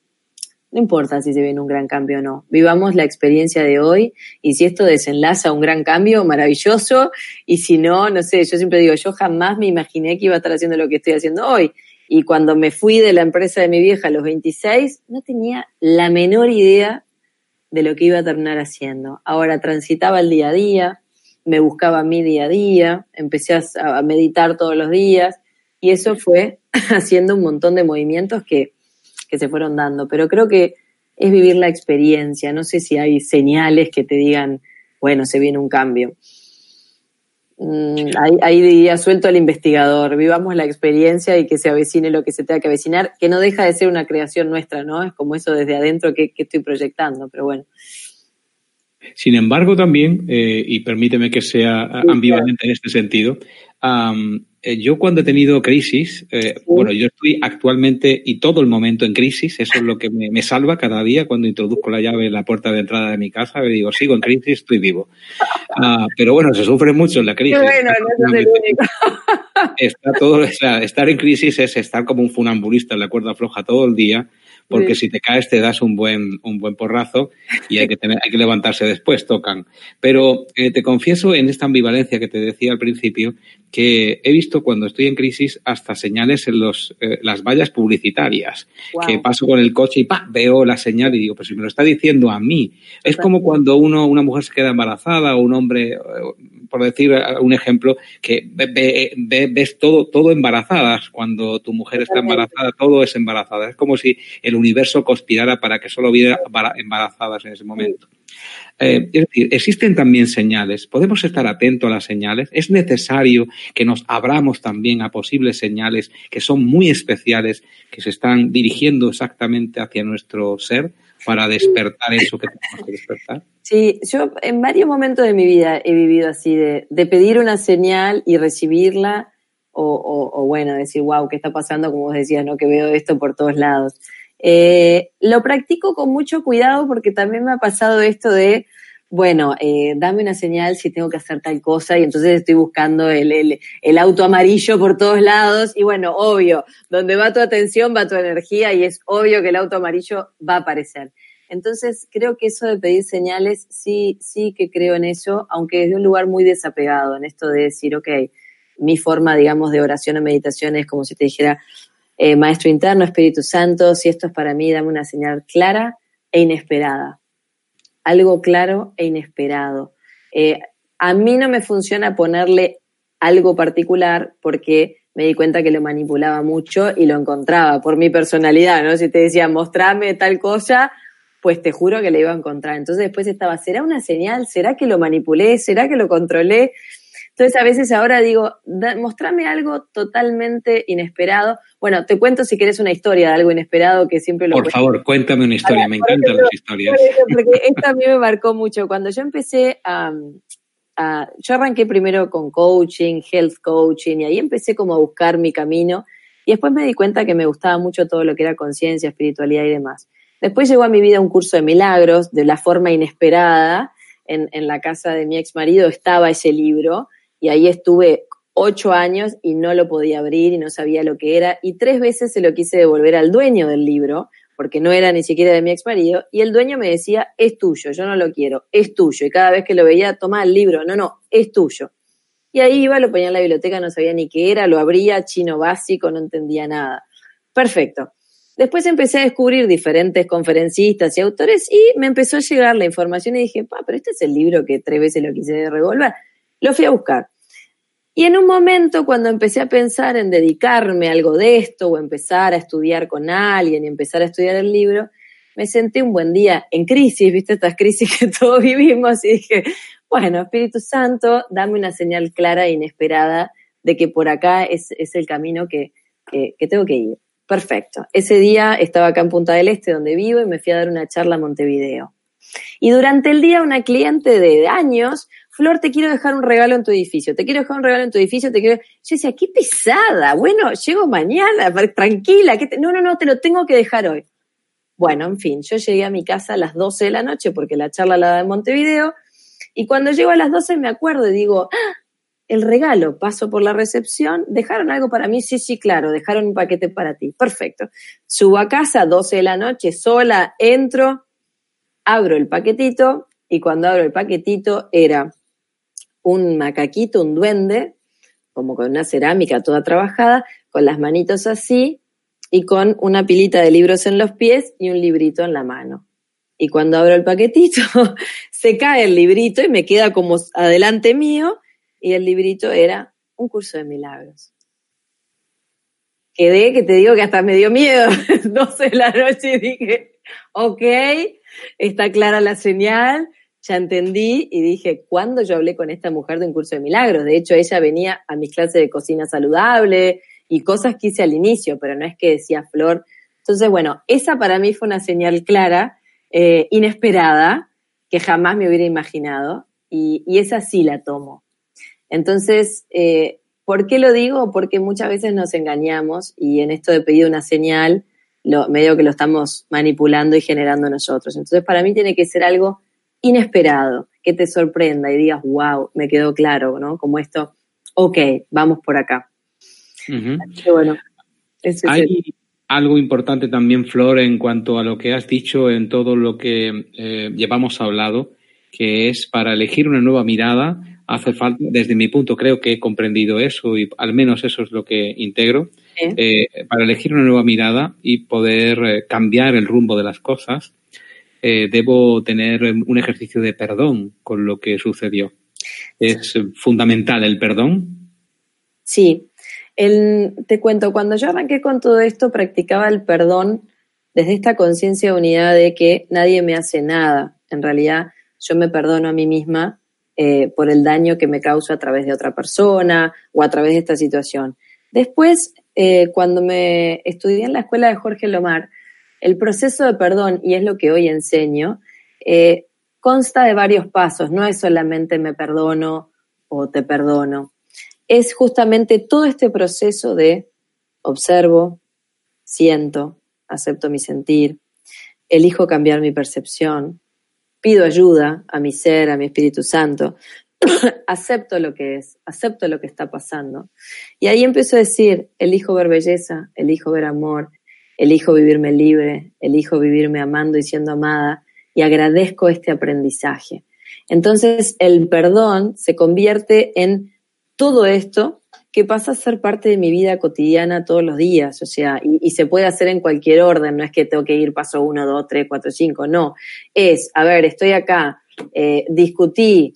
no importa si se viene un gran cambio o no, vivamos la experiencia de hoy y si esto desenlaza un gran cambio, maravilloso, y si no, no sé, yo siempre digo, yo jamás me imaginé que iba a estar haciendo lo que estoy haciendo hoy y cuando me fui de la empresa de mi vieja a los 26, no tenía la menor idea de lo que iba a terminar haciendo. Ahora transitaba el día a día, me buscaba mi día a día, empecé a, meditar todos los días y eso fue haciendo un montón de movimientos que, que se fueron dando. Pero creo que es vivir la experiencia. No sé si hay señales que te digan, bueno, se viene un cambio. Mm, ahí, ahí, diría, suelto al investigador, vivamos la experiencia y que se avecine lo que se tenga que avecinar, que no deja de ser una creación nuestra, ¿no? Es como eso desde adentro que, estoy proyectando, pero bueno. Sin embargo, también, eh, y permíteme que sea ambivalente en este sentido, eh, yo cuando he tenido crisis, eh, bueno, yo estoy actualmente y todo el momento en crisis, eso es lo que me, salva cada día cuando introduzco la llave en la puerta de entrada de mi casa, me digo, sigo en crisis, estoy vivo. Ah, pero bueno, se sufre mucho en la crisis. Bueno, no es el único. Está todo, estar en crisis es estar como un funambulista en la cuerda floja todo el día, porque si te caes te das un buen, un buen porrazo y hay que, tener, hay que levantarse después, tocan. Pero eh, te confieso en esta ambivalencia que te decía al principio, que he visto cuando estoy en crisis hasta señales en los, eh, las vallas publicitarias, que paso con el coche y ¡pa! veo la señal y digo, pues si me lo está diciendo a mí. Es como cuando uno, una mujer se queda embarazada o un hombre, eh, por decir un ejemplo, que ves todo, todo embarazadas. Cuando tu mujer está embarazada, todo es embarazada. Es como si el universo conspirara para que solo hubiera embarazadas en ese momento. Eh, es decir, existen también señales. ¿Podemos estar atentos a las señales? ¿Es necesario que nos abramos también a posibles señales que son muy especiales, que se están dirigiendo exactamente hacia nuestro ser para despertar eso que tenemos que despertar? Sí, yo en varios momentos de mi vida he vivido así, de, pedir una señal y recibirla, o, bueno, decir, wow, ¿qué está pasando? Como vos decías, ¿no? Que veo esto por todos lados. Eh, lo practico con mucho cuidado porque también me ha pasado esto de, bueno, eh, dame una señal si tengo que hacer tal cosa y entonces estoy buscando el, el, auto amarillo por todos lados y bueno, obvio, donde va tu atención va tu energía y es obvio que el auto amarillo va a aparecer. Entonces creo que eso de pedir señales, sí, sí que creo en eso, aunque desde un lugar muy desapegado, en esto de decir, ok, mi forma, digamos, de oración o meditación es como si te dijera, eh, Maestro interno, Espíritu Santo, si esto es para mí, dame una señal clara e inesperada. Algo claro e inesperado. Eh, a mí no me funciona ponerle algo particular porque me di cuenta que lo manipulaba mucho y lo encontraba por mi personalidad, ¿no? Si te decía, mostrame tal cosa, pues te juro que le iba a encontrar. Entonces después estaba, ¿será una señal? ¿Será que lo manipulé? ¿Será que lo controlé? Entonces a veces ahora digo, mostrame algo totalmente inesperado. Bueno, te cuento si quieres una historia de algo inesperado que siempre lo... Por favor, cuéntame una historia, me encantan las historias. porque esto a mí me marcó mucho. Cuando yo empecé a, Yo arranqué primero con coaching, health coaching, y ahí empecé como a buscar mi camino. Y después me di cuenta que me gustaba mucho todo lo que era conciencia, espiritualidad y demás. Después llegó a mi vida un curso de milagros, de la forma inesperada. En, en la casa de mi ex marido estaba ese libro y ahí estuve ocho años y no lo podía abrir y no sabía lo que era y tres veces se lo quise devolver al dueño del libro porque no era ni siquiera de mi ex marido y el dueño me decía, es tuyo, yo no lo quiero, es tuyo. Y cada vez que lo veía, toma el libro, no, no, es tuyo. Y ahí iba, lo ponía en la biblioteca, no sabía ni qué era, lo abría, chino básico, no entendía nada. Perfecto. Después empecé a descubrir diferentes conferencistas y autores y me empezó a llegar la información y dije, pa, pero este es el libro que tres veces lo quise revolver. Lo fui a buscar. Y en un momento cuando empecé a pensar en dedicarme a algo de esto o empezar a estudiar con alguien y empezar a estudiar el libro, me senté un buen día en crisis, viste estas crisis que todos vivimos y dije, bueno, Espíritu Santo, dame una señal clara e inesperada de que por acá es, el camino que, que tengo que ir. Perfecto. Ese día estaba acá en Punta del Este, donde vivo, y me fui a dar una charla a Montevideo. Y durante el día una cliente de años, Flor, te quiero dejar un regalo en tu edificio, te quiero dejar un regalo en tu edificio, te quiero... Yo decía, qué pesada, bueno, llego mañana, tranquila, no, no, no, te lo tengo que dejar hoy. Bueno, en fin, yo llegué a mi casa a las 12 de la noche porque la charla la da en Montevideo, y cuando llego a las 12 me acuerdo y digo, ¡Ah! el regalo, paso por la recepción, ¿dejaron algo para mí? Sí, sí, claro, dejaron un paquete para ti. Perfecto. Subo a casa, 12 de la noche, sola, entro, abro el paquetito y cuando abro el paquetito era un macaquito, un duende, como con una cerámica toda trabajada, con las manitos así y con una pilita de libros en los pies y un librito en la mano. Y cuando abro el paquetito, se cae el librito y me queda como adelante mío y el librito era un curso de milagros. Quedé, que te digo que hasta me dio miedo, 12 de la noche y dije, ok, está clara la señal, ya entendí y dije, ¿cuándo yo hablé con esta mujer de un curso de milagros? De hecho, ella venía a mis clases de cocina saludable y cosas que hice al inicio, pero no es que decía Flor. Entonces, bueno, esa para mí fue una señal clara, eh, inesperada, que jamás me hubiera imaginado y, y esa sí la tomo. Entonces, eh, ¿por qué lo digo? Porque muchas veces nos engañamos y en esto de pedir una señal, lo, medio que lo estamos manipulando y generando nosotros. Entonces, para mí tiene que ser algo inesperado, que te sorprenda y digas, wow, me quedó claro, ¿no? Como esto, ok, vamos por acá. bueno, Hay algo importante también, Flor, en cuanto a lo que has dicho en todo lo que eh, llevamos hablado, que es para elegir una nueva mirada, hace falta, desde mi punto creo que he comprendido eso y al menos eso es lo que integro, eh, para elegir una nueva mirada y poder eh, cambiar el rumbo de las cosas, eh, debo tener un ejercicio de perdón con lo que sucedió. ¿Es fundamental el perdón? Sí. te cuento, cuando yo arranqué con todo esto, practicaba el perdón desde esta conciencia de unidad de que nadie me hace nada. En realidad, yo me perdono a mí misma eh, por el daño que me causa a través de otra persona o a través de esta situación. Después, eh, cuando me estudié en la escuela de Jorge Lomar, el proceso de perdón, y es lo que hoy enseño, eh, consta de varios pasos, no es solamente me perdono o te perdono, es justamente todo este proceso de observo, siento, acepto mi sentir, elijo cambiar mi percepción, pido ayuda a mi ser, a mi Espíritu Santo, acepto lo que es, acepto lo que está pasando. Y ahí empiezo a decir, elijo ver belleza, elijo ver amor, elijo vivirme libre, elijo vivirme amando y siendo amada, y agradezco este aprendizaje. Entonces el perdón se convierte en todo esto que pasa a ser parte de mi vida cotidiana todos los días, o sea, y, se puede hacer en cualquier orden, no es que tengo que ir paso uno, dos, tres, cuatro, cinco, no, es, a ver, estoy acá, eh, discutí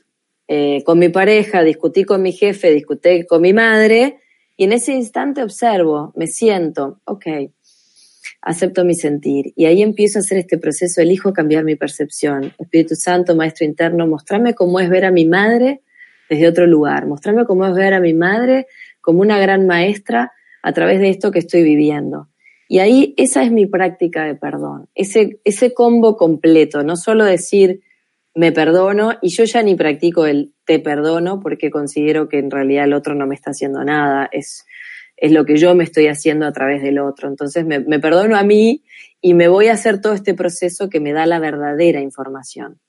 eh, con mi pareja, discutí con mi jefe, discutí con mi madre, y en ese instante observo, me siento, ok, acepto mi sentir, y ahí empiezo a hacer este proceso, elijo cambiar mi percepción. Espíritu Santo, Maestro Interno, mostrarme cómo es ver a mi madre desde otro lugar, mostrarme cómo es ver a mi madre como una gran maestra a través de esto que estoy viviendo. Y ahí esa es mi práctica de perdón, ese, ese combo completo, no solo decir me perdono y yo ya ni practico el te perdono porque considero que en realidad el otro no me está haciendo nada, es, es lo que yo me estoy haciendo a través del otro. Entonces me, perdono a mí y me voy a hacer todo este proceso que me da la verdadera información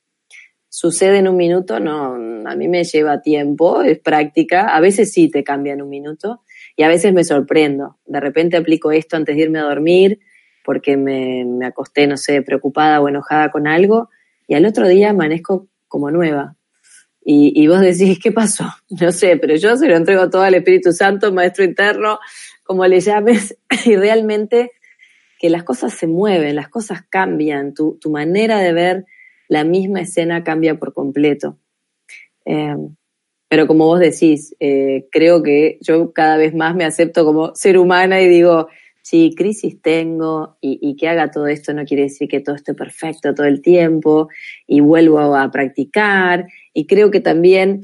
sucede en un minuto, no, a mí me lleva tiempo, es práctica, a veces sí te cambia en un minuto y a veces me sorprendo. De repente aplico esto antes de irme a dormir porque me, me acosté, no sé, preocupada o enojada con algo y al otro día amanezco como nueva. Y, vos decís, ¿qué pasó? No sé, pero yo se lo entrego todo al Espíritu Santo, Maestro Interno, como le llames, y realmente que las cosas se mueven, las cosas cambian, tu, tu manera de ver la misma escena cambia por completo. Eh, pero como vos decís, eh, creo que yo cada vez más me acepto como ser humana y digo, sí, crisis tengo y, que haga todo esto no quiere decir que todo esté perfecto todo el tiempo y vuelvo a practicar. Y creo que también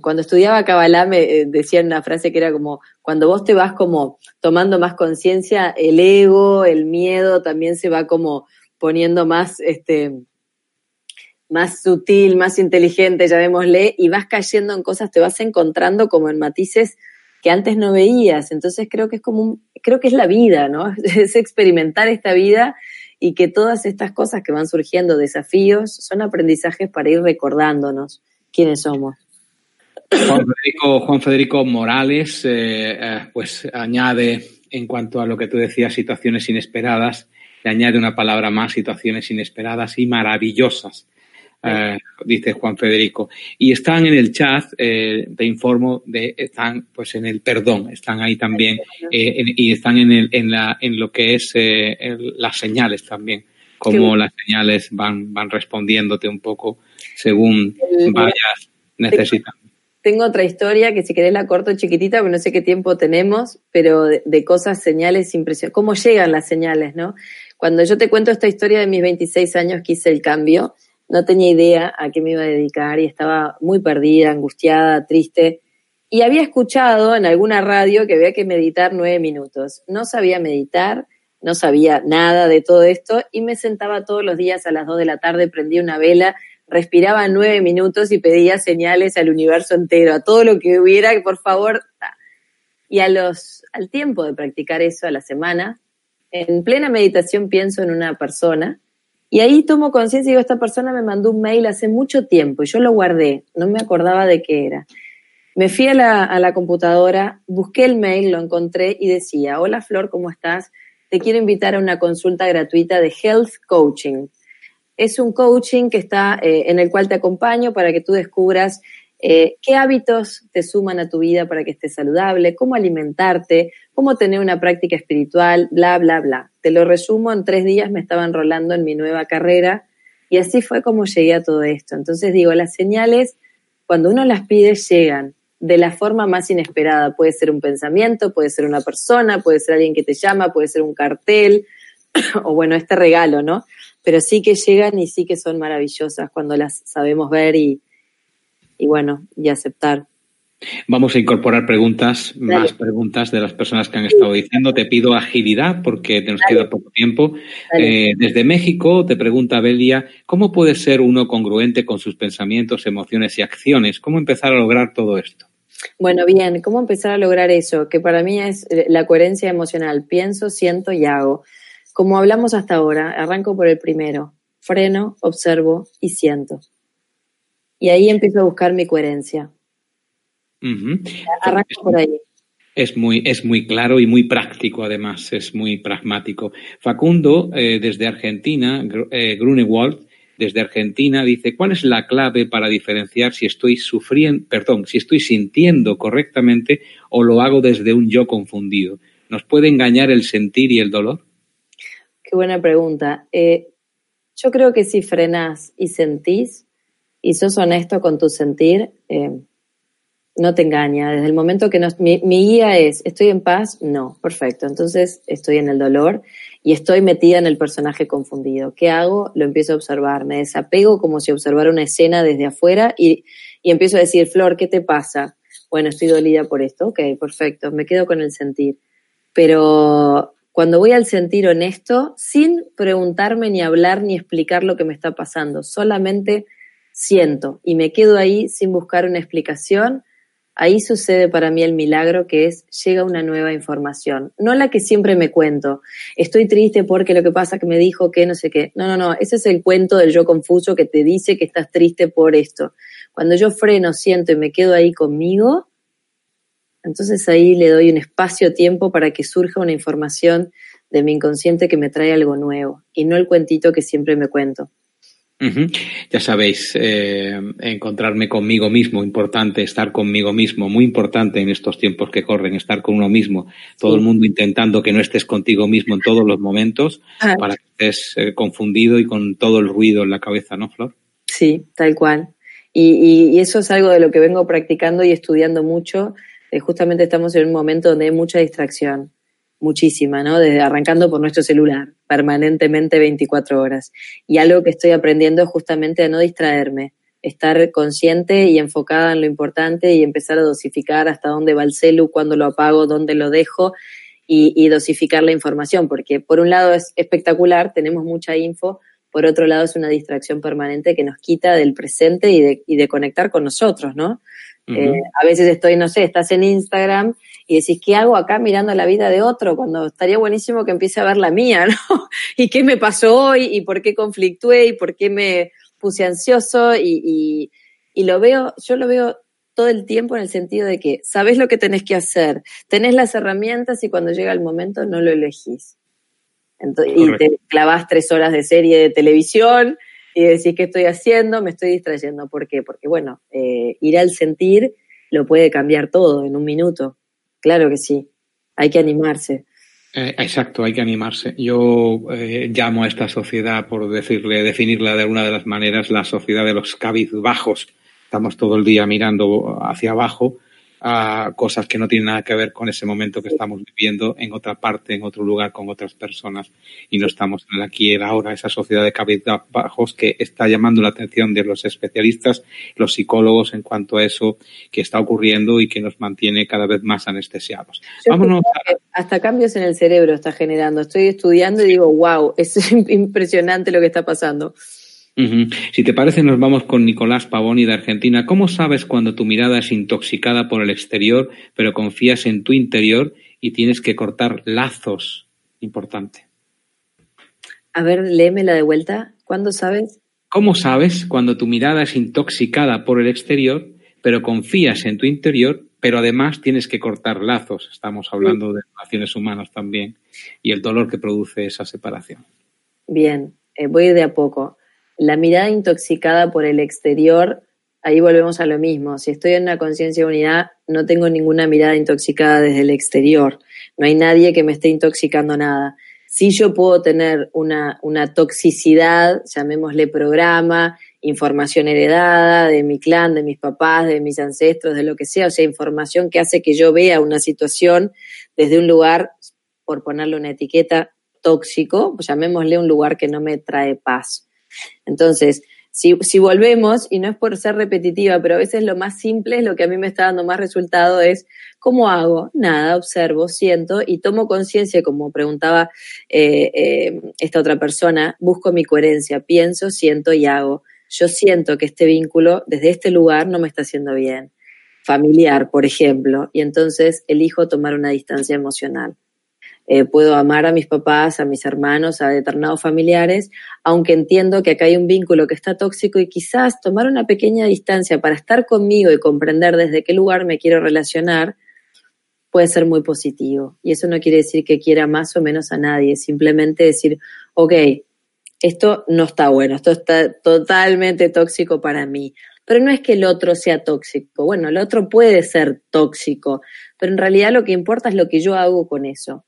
cuando estudiaba Kabbalah me eh, decían una frase que era como, cuando vos te vas como tomando más conciencia, el ego, el miedo también se va como poniendo más, este, más sutil, más inteligente, llamémosle, y vas cayendo en cosas, te vas encontrando como en matices que antes no veías. Entonces creo que es como creo que es la vida, ¿no? Es experimentar esta vida y que todas estas cosas que van surgiendo, desafíos, son aprendizajes para ir recordándonos quiénes somos. Juan Federico, Morales, eh, eh, pues añade, en cuanto a lo que tú decías, situaciones inesperadas, le añade una palabra más, situaciones inesperadas y maravillosas. Eh, dice Juan Federico. Y están en el chat, te informo, de, están pues en el perdón, están ahí también y están en, el, en, la, en lo que es las señales también, cómo las señales van, van respondiéndote un poco según vayas necesitando. Tengo otra historia que si querés la corto chiquitita, porque no sé qué tiempo tenemos, pero de, cosas, señales impresionantes. ¿Cómo llegan las señales, no? Cuando yo te cuento esta historia de mis 26 años que hice el cambio, no tenía idea a qué me iba a dedicar y estaba muy perdida, angustiada, triste. Y había escuchado en alguna radio que había que meditar nueve minutos. No sabía meditar, no sabía nada de todo esto y me sentaba todos los días a las dos de la tarde, prendía una vela respiraba nueve minutos y pedía señales al universo entero, a todo lo que hubiera, por favor. Y a los, al tiempo de practicar eso, a la semana, en plena meditación pienso en una persona y ahí tomo conciencia y digo, esta persona me mandó un mail hace mucho tiempo y yo lo guardé, no me acordaba de qué era. Me fui a la, a la computadora, busqué el mail, lo encontré y decía, hola Flor, ¿cómo estás? Te quiero invitar a una consulta gratuita de Health Coaching es un coaching que está, eh, en el cual te acompaño para que tú descubras eh, qué hábitos te suman a tu vida para que estés saludable, cómo alimentarte, cómo tener una práctica espiritual, bla, bla, bla. Te lo resumo, en tres días me estaba enrolando en mi nueva carrera y así fue como llegué a todo esto. Entonces digo, las señales, cuando uno las pide, llegan de la forma más inesperada. Puede ser un pensamiento, puede ser una persona, puede ser alguien que te llama, puede ser un cartel, o bueno, este regalo, ¿no? pero sí que llegan y sí que son maravillosas cuando las sabemos ver y, y bueno, y aceptar. Vamos a incorporar preguntas, más preguntas de las personas que han estado diciendo. Te pido agilidad porque nos queda poco tiempo. Eh, desde México te pregunta Belia, ¿cómo puede ser uno congruente con sus pensamientos, emociones y acciones? ¿Cómo empezar a lograr todo esto? Bueno, bien, ¿cómo empezar a lograr eso? Que para mí es la coherencia emocional. Pienso, siento y hago. Como hablamos hasta ahora, arranco por el primero. Freno, observo y siento. Y ahí empiezo a buscar mi coherencia. Arranco por ahí. Es muy, es muy claro y muy práctico, además, es muy pragmático. Facundo, eh, desde Argentina, eh, Grunewald, desde Argentina, dice, ¿cuál es la clave para diferenciar si estoy sufriendo, perdón, si estoy sintiendo correctamente o lo hago desde un yo confundido? ¿Nos puede engañar el sentir y el dolor? Qué buena pregunta. Eh, yo creo que si frenás y sentís y sos honesto con tu sentir, eh, no te engaña. Desde el momento que mi, guía es, ¿estoy en paz? No, perfecto. Entonces estoy en el dolor y estoy metida en el personaje confundido. ¿Qué hago? Lo empiezo a observar. Me desapego como si observara una escena desde afuera y, y empiezo a decir, Flor, ¿qué te pasa? Bueno, estoy dolida por esto. Ok, perfecto. Me quedo con el sentir. Pero cuando voy al sentir honesto, sin preguntarme ni hablar ni explicar lo que me está pasando, solamente siento y me quedo ahí sin buscar una explicación, ahí sucede para mí el milagro que es llega una nueva información, no la que siempre me cuento, estoy triste porque lo que pasa que me dijo que no sé qué, no, no, no, ese es el cuento del yo confuso que te dice que estás triste por esto. Cuando yo freno, siento y me quedo ahí conmigo, entonces ahí le doy un espacio-tiempo para que surja una información de mi inconsciente que me trae algo nuevo y no el cuentito que siempre me cuento. Ya sabéis, eh, encontrarme conmigo mismo, importante, estar conmigo mismo, muy importante en estos tiempos que corren, estar con uno mismo. Todo el mundo intentando que no estés contigo mismo en todos los momentos ah. para que estés eh, confundido y con todo el ruido en la cabeza, ¿no, Flor? Sí, tal cual. y, eso es algo de lo que vengo practicando y estudiando mucho eh, justamente estamos en un momento donde hay mucha distracción, muchísima, ¿no? Desde arrancando por nuestro celular, permanentemente 24 horas. Y algo que estoy aprendiendo es justamente a no distraerme, estar consciente y enfocada en lo importante y empezar a dosificar hasta dónde va el celu, cuándo lo apago, dónde lo dejo y, dosificar la información, porque por un lado es espectacular, tenemos mucha info, por otro lado es una distracción permanente que nos quita del presente y de, y de conectar con nosotros, ¿no? Eh, a veces estoy, no sé, estás en Instagram y decís, ¿qué hago acá mirando la vida de otro? Cuando estaría buenísimo que empiece a ver la mía, ¿no? ¿Y qué me pasó hoy? ¿Y por qué conflictué? ¿Y por qué me puse ansioso? Y, y, lo veo, yo lo veo todo el tiempo en el sentido de que sabes lo que tenés que hacer, tenés las herramientas y cuando llega el momento no lo elegís. y te clavas tres horas de serie de televisión y decís, ¿qué estoy haciendo? Me estoy distrayendo. ¿Por qué? Porque, bueno, eh, ir al sentir lo puede cambiar todo en un minuto. Claro que sí. Hay que animarse. Eh, exacto, hay que animarse. Yo eh, llamo a esta sociedad, por decirle, definirla de alguna de las maneras, la sociedad de los cabizbajos. Estamos todo el día mirando hacia abajo a cosas que no tienen nada que ver con ese momento que estamos viviendo en otra parte, en otro lugar, con otras personas, y no estamos en el aquí y el ahora, esa sociedad de bajos que está llamando la atención de los especialistas, los psicólogos en cuanto a eso que está ocurriendo y que nos mantiene cada vez más anestesiados. Vámonos Hasta cambios en el cerebro está generando. Estoy estudiando y digo, wow, es impresionante lo que está pasando. Si te parece, nos vamos con Nicolás Pavoni de Argentina. ¿Cómo sabes cuando tu mirada es intoxicada por el exterior, pero confías en tu interior y tienes que cortar lazos? Importante. A ver, léemela de vuelta. ¿Cuándo sabes? ¿Cómo sabes cuando tu mirada es intoxicada por el exterior, pero confías en tu interior, pero además tienes que cortar lazos? Estamos hablando de relaciones humanas también y el dolor que produce esa separación. Bien, eh, voy de a poco la mirada intoxicada por el exterior, ahí volvemos a lo mismo. Si estoy en una conciencia de unidad, no tengo ninguna mirada intoxicada desde el exterior. No hay nadie que me esté intoxicando nada. Si yo puedo tener una, una toxicidad, llamémosle programa, información heredada de mi clan, de mis papás, de mis ancestros, de lo que sea, o sea, información que hace que yo vea una situación desde un lugar, por ponerle una etiqueta, tóxico, llamémosle un lugar que no me trae paz. Entonces, si, volvemos, y no es por ser repetitiva, pero a veces lo más simple es lo que a mí me está dando más resultado es, ¿cómo hago? Nada, observo, siento y tomo conciencia, como preguntaba eh, eh, esta otra persona, busco mi coherencia, pienso, siento y hago. Yo siento que este vínculo desde este lugar no me está haciendo bien, familiar, por ejemplo, y entonces elijo tomar una distancia emocional. Eh, puedo amar a mis papás, a mis hermanos, a determinados familiares, aunque entiendo que acá hay un vínculo que está tóxico y quizás tomar una pequeña distancia para estar conmigo y comprender desde qué lugar me quiero relacionar puede ser muy positivo. Y eso no quiere decir que quiera más o menos a nadie, simplemente decir, ok, esto no está bueno, esto está totalmente tóxico para mí. Pero no es que el otro sea tóxico. Bueno, el otro puede ser tóxico, pero en realidad lo que importa es lo que yo hago con eso.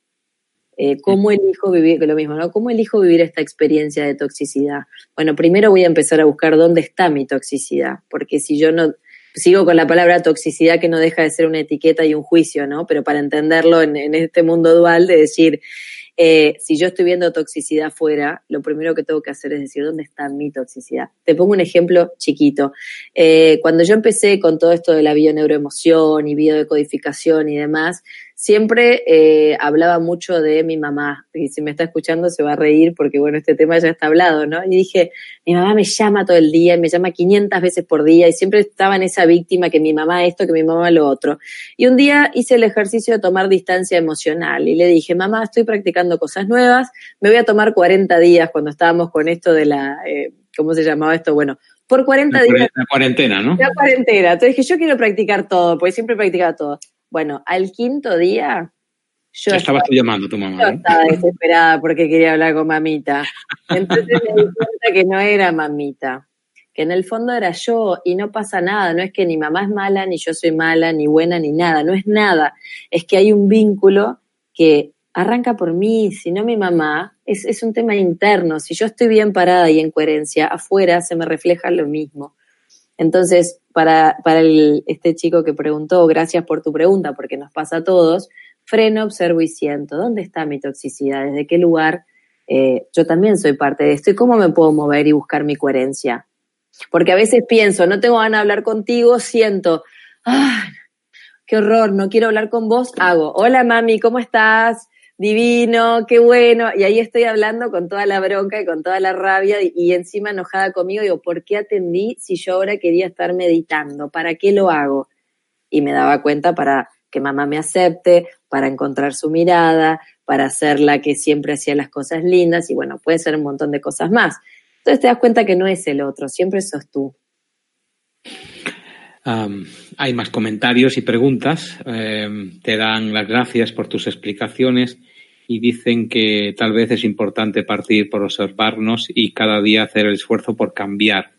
Eh, ¿Cómo elijo vivir, lo mismo, ¿no? ¿Cómo elijo vivir esta experiencia de toxicidad? Bueno, primero voy a empezar a buscar dónde está mi toxicidad, porque si yo no, sigo con la palabra toxicidad que no deja de ser una etiqueta y un juicio, ¿no? Pero para entenderlo en, en este mundo dual de decir, eh, si yo estoy viendo toxicidad fuera, lo primero que tengo que hacer es decir, ¿dónde está mi toxicidad? Te pongo un ejemplo chiquito. Eh, cuando yo empecé con todo esto de la bioneuroemoción y biodecodificación y demás, siempre eh, hablaba mucho de mi mamá. Y si me está escuchando se va a reír porque, bueno, este tema ya está hablado, ¿no? Y dije, mi mamá me llama todo el día y me llama 500 veces por día y siempre estaba en esa víctima que mi mamá esto, que mi mamá lo otro. Y un día hice el ejercicio de tomar distancia emocional y le dije, mamá, estoy practicando cosas nuevas, me voy a tomar 40 días cuando estábamos con esto de la, eh, ¿cómo se llamaba esto? Bueno, por 40 días. La cuarentena, ¿no? La cuarentena. Entonces dije, yo quiero practicar todo, porque siempre practicaba todo. Bueno, al quinto día, yo estaba, llamando tu mamá. Yo estaba desesperada porque quería hablar con mamita. Entonces me di cuenta que no era mamita, que en el fondo era yo y no pasa nada. No es que ni mamá es mala, ni yo soy mala, ni buena, ni nada. No es nada. Es que hay un vínculo que arranca por mí, si no mi mamá. Es, es un tema interno. Si yo estoy bien parada y en coherencia, afuera se me refleja lo mismo. Entonces, para, para este chico que preguntó, gracias por tu pregunta, porque nos pasa a todos, freno, observo y siento. ¿Dónde está mi toxicidad? ¿Desde qué lugar? Eh, yo también soy parte de esto. ¿Y cómo me puedo mover y buscar mi coherencia? Porque a veces pienso, no tengo ganas de hablar contigo, siento, ¡ay! qué horror, no quiero hablar con vos, hago, hola mami, ¿cómo estás? Divino, qué bueno. Y ahí estoy hablando con toda la bronca y con toda la rabia y, encima enojada conmigo. Digo, ¿por qué atendí si yo ahora quería estar meditando? ¿Para qué lo hago? Y me daba cuenta para que mamá me acepte, para encontrar su mirada, para ser la que siempre hacía las cosas lindas y bueno, puede ser un montón de cosas más. Entonces te das cuenta que no es el otro, siempre sos tú. Hay más comentarios y preguntas. Em, te dan las gracias por tus explicaciones y dicen que tal vez es importante partir por observarnos y cada día hacer el esfuerzo por cambiar.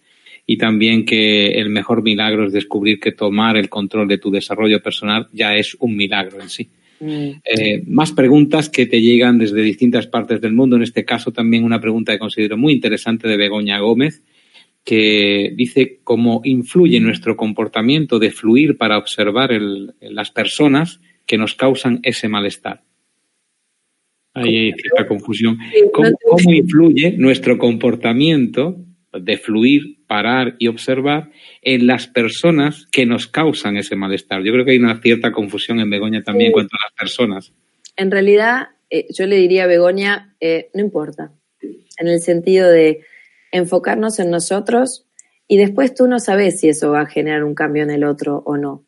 Y también que el mejor milagro es descubrir que tomar el control de tu desarrollo personal ya es un milagro en sí. Mm. Eh, más preguntas que te llegan desde distintas partes del mundo. En este caso, también una pregunta que considero muy interesante de Begoña Gómez, que dice cómo influye nuestro comportamiento de fluir para observar las personas que nos causan ese malestar. Hay cierta confusión. ¿Cómo influye nuestro comportamiento de fluir, parar y observar en las personas que nos causan ese malestar. Yo creo que hay una cierta confusión en Begoña también en cuanto a las personas. En realidad, eh, yo le diría a Begoña, eh, no importa, en el sentido de enfocarnos en nosotros y después tú no sabes si eso va a generar un cambio en el otro o no.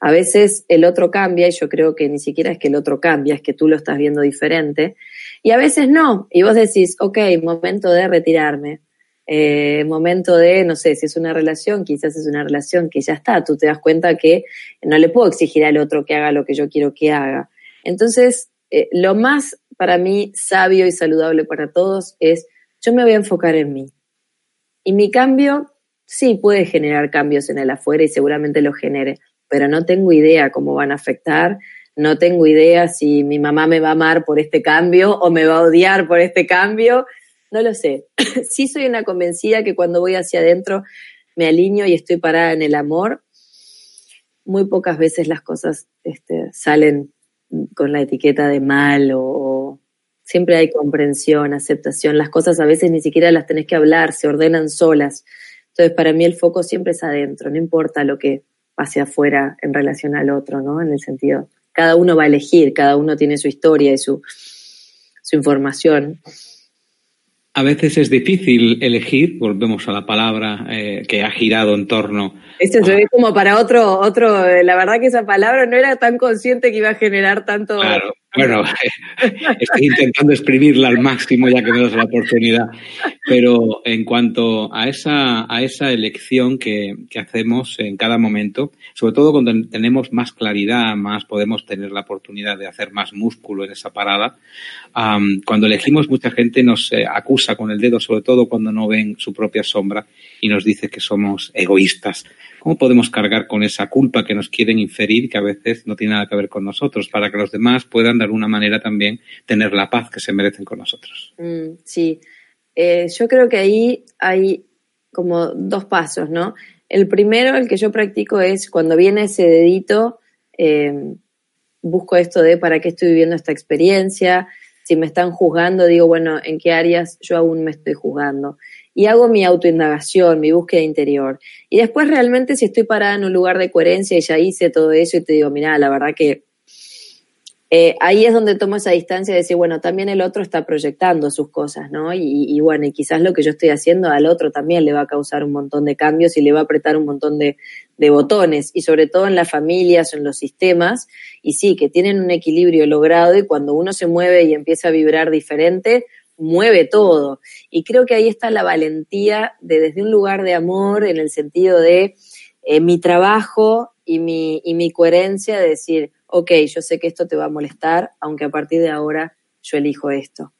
A veces el otro cambia y yo creo que ni siquiera es que el otro cambia, es que tú lo estás viendo diferente. Y a veces no. Y vos decís, ok, momento de retirarme eh, momento de, no sé, si es una relación, quizás es una relación que ya está, tú te das cuenta que no le puedo exigir al otro que haga lo que yo quiero que haga. Entonces, eh, lo más para mí sabio y saludable para todos es, yo me voy a enfocar en mí. Y mi cambio sí puede generar cambios en el afuera y seguramente lo genere, pero no tengo idea cómo van a afectar, no tengo idea si mi mamá me va a amar por este cambio o me va a odiar por este cambio, no lo sé. sí soy una convencida que cuando voy hacia adentro me alineo y estoy parada en el amor. Muy pocas veces las cosas este, salen con la etiqueta de mal o, siempre hay comprensión, aceptación. Las cosas a veces ni siquiera las tenés que hablar, se ordenan solas. Entonces, para mí el foco siempre es adentro, no importa lo que pase afuera en relación al otro, ¿no? En el sentido, cada uno va a elegir, cada uno tiene su historia y su, su información. A veces es difícil elegir, volvemos a la palabra eh, que ha girado en torno. Esto es como para otro, otro, eh, la verdad que esa palabra no era tan consciente que iba a generar tanto, claro. Bueno, estoy intentando exprimirla al máximo ya que me das la oportunidad. Pero en cuanto a esa, a esa elección que, que hacemos en cada momento, sobre todo cuando tenemos más claridad, más podemos tener la oportunidad de hacer más músculo en esa parada, cuando elegimos mucha gente nos eh, acusa con el dedo, sobre todo cuando no ven su propia sombra y nos dice que somos egoístas. ¿Cómo podemos cargar con esa culpa que nos quieren inferir que a veces no tiene nada que ver con nosotros para que los demás puedan de alguna manera también tener la paz que se merecen con nosotros? Mm, sí, eh, yo creo que ahí hay como dos pasos, ¿no? El primero, el que yo practico es cuando viene ese dedito, eh, busco esto de para qué estoy viviendo esta experiencia, si me están juzgando, digo, bueno, ¿en qué áreas yo aún me estoy juzgando? y hago mi autoindagación, mi búsqueda interior. Y después realmente si estoy parada en un lugar de coherencia y ya hice todo eso y te digo, mira, la verdad que eh, ahí es donde tomo esa distancia de decir, bueno, también el otro está proyectando sus cosas, ¿no? Y, bueno, y quizás lo que yo estoy haciendo al otro también le va a causar un montón de cambios y le va a apretar un montón de, de botones, y sobre todo en las familias en los sistemas, y sí, que tienen un equilibrio logrado y cuando uno se mueve y empieza a vibrar diferente, mueve todo. Y creo que ahí está la valentía de desde un lugar de amor, en el sentido de eh, mi trabajo y mi, y mi coherencia de decir, ok, yo sé que esto te va a molestar, aunque a partir de ahora yo elijo esto.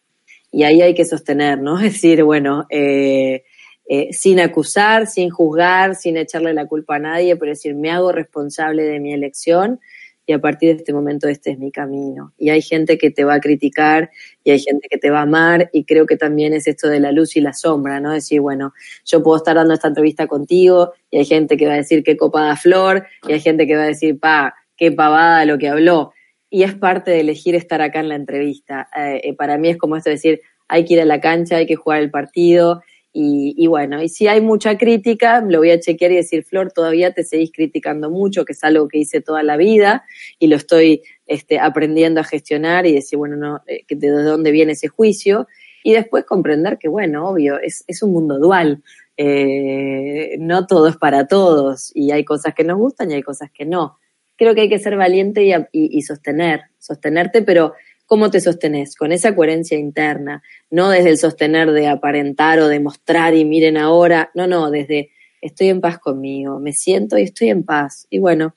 Y ahí hay que sostener, ¿no? Es decir, bueno, eh, eh, sin acusar, sin juzgar, sin echarle la culpa a nadie, pero decir, me hago responsable de mi elección y a partir de este momento este es mi camino. Y hay gente que te va a criticar y hay gente que te va a amar y creo que también es esto de la luz y la sombra, ¿no? Decir, bueno, yo puedo estar dando esta entrevista contigo y hay gente que va a decir qué copada flor y hay gente que va a decir, pa, qué pavada lo que habló. Y es parte de elegir estar acá en la entrevista. Eh, eh, para mí es como esto de decir, hay que ir a la cancha, hay que jugar el partido Y, bueno, y si hay mucha crítica, lo voy a chequear y decir, Flor, todavía te seguís criticando mucho, que es algo que hice toda la vida y lo estoy este, aprendiendo a gestionar y decir, bueno, no, eh, de dónde viene ese juicio. Y después comprender que, bueno, obvio, es, es un mundo dual. Eh, no todo es para todos y hay cosas que nos gustan y hay cosas que no. Creo que hay que ser valiente y, y sostener, sostenerte, pero ¿Cómo te sostenés? Con esa coherencia interna, no desde el sostener de aparentar o demostrar y miren ahora, no, no, desde estoy en paz conmigo, me siento y estoy en paz. Y bueno,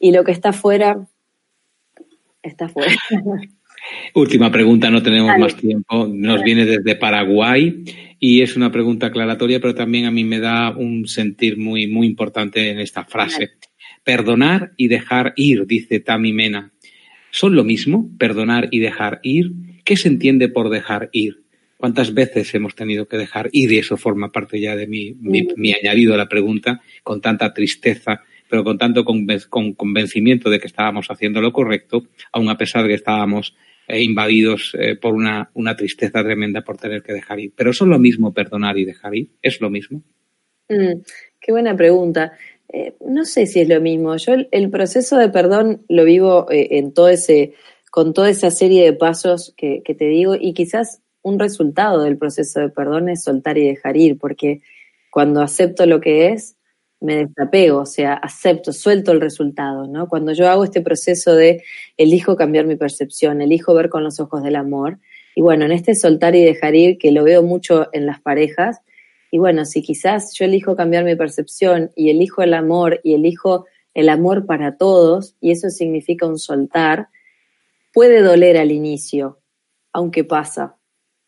y lo que está afuera, está afuera. Última pregunta, no tenemos más tiempo. Nos viene desde Paraguay y es una pregunta aclaratoria, pero también a mí me da un sentir muy, muy importante en esta frase. Perdonar y dejar ir, dice Tami Mena. ¿Son lo mismo perdonar y dejar ir? ¿Qué se entiende por dejar ir? ¿Cuántas veces hemos tenido que dejar ir? Y eso forma parte ya de mi, mi, añadido a la pregunta, con tanta tristeza, pero con tanto con convencimiento de que estábamos haciendo lo correcto, aun a pesar de que estábamos eh, invadidos eh, por una, una, tristeza tremenda por tener que dejar ir. Pero ¿son lo mismo perdonar y dejar ir? ¿Es lo mismo? Mm, qué buena pregunta. Eh, no sé si es lo mismo. Yo el, proceso de perdón lo vivo eh, en todo ese, con toda esa serie de pasos que, te digo y quizás un resultado del proceso de perdón es soltar y dejar ir, porque cuando acepto lo que es, me desapego, o sea, acepto, suelto el resultado, ¿no? Cuando yo hago este proceso de elijo cambiar mi percepción, elijo ver con los ojos del amor, y bueno, en este soltar y dejar ir, que lo veo mucho en las parejas, y bueno, si quizás yo elijo cambiar mi percepción y elijo el amor y elijo el amor para todos, y eso significa un soltar, puede doler al inicio, aunque pasa.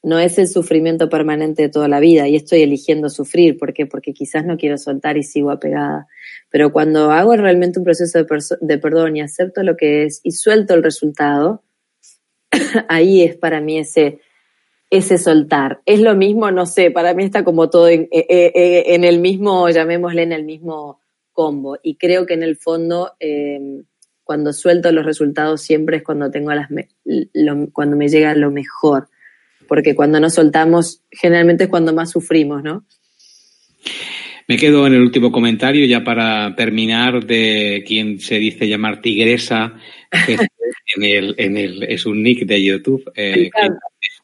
No es el sufrimiento permanente de toda la vida y estoy eligiendo sufrir. ¿Por qué? Porque quizás no quiero soltar y sigo apegada. Pero cuando hago realmente un proceso de, de perdón y acepto lo que es y suelto el resultado, ahí es para mí ese, ese soltar. ¿Es lo mismo? No sé, para mí está como todo en, eh, eh, eh, en, el mismo, llamémosle en el mismo combo. Y creo que en el fondo, em, cuando suelto los resultados siempre es cuando tengo las, cuando me llega lo mejor. Porque cuando no soltamos, generalmente es cuando más sufrimos, ¿no? Me quedo en el último comentario ya para terminar de quien se dice llamar tigresa, que en el, en el, es un nick de YouTube.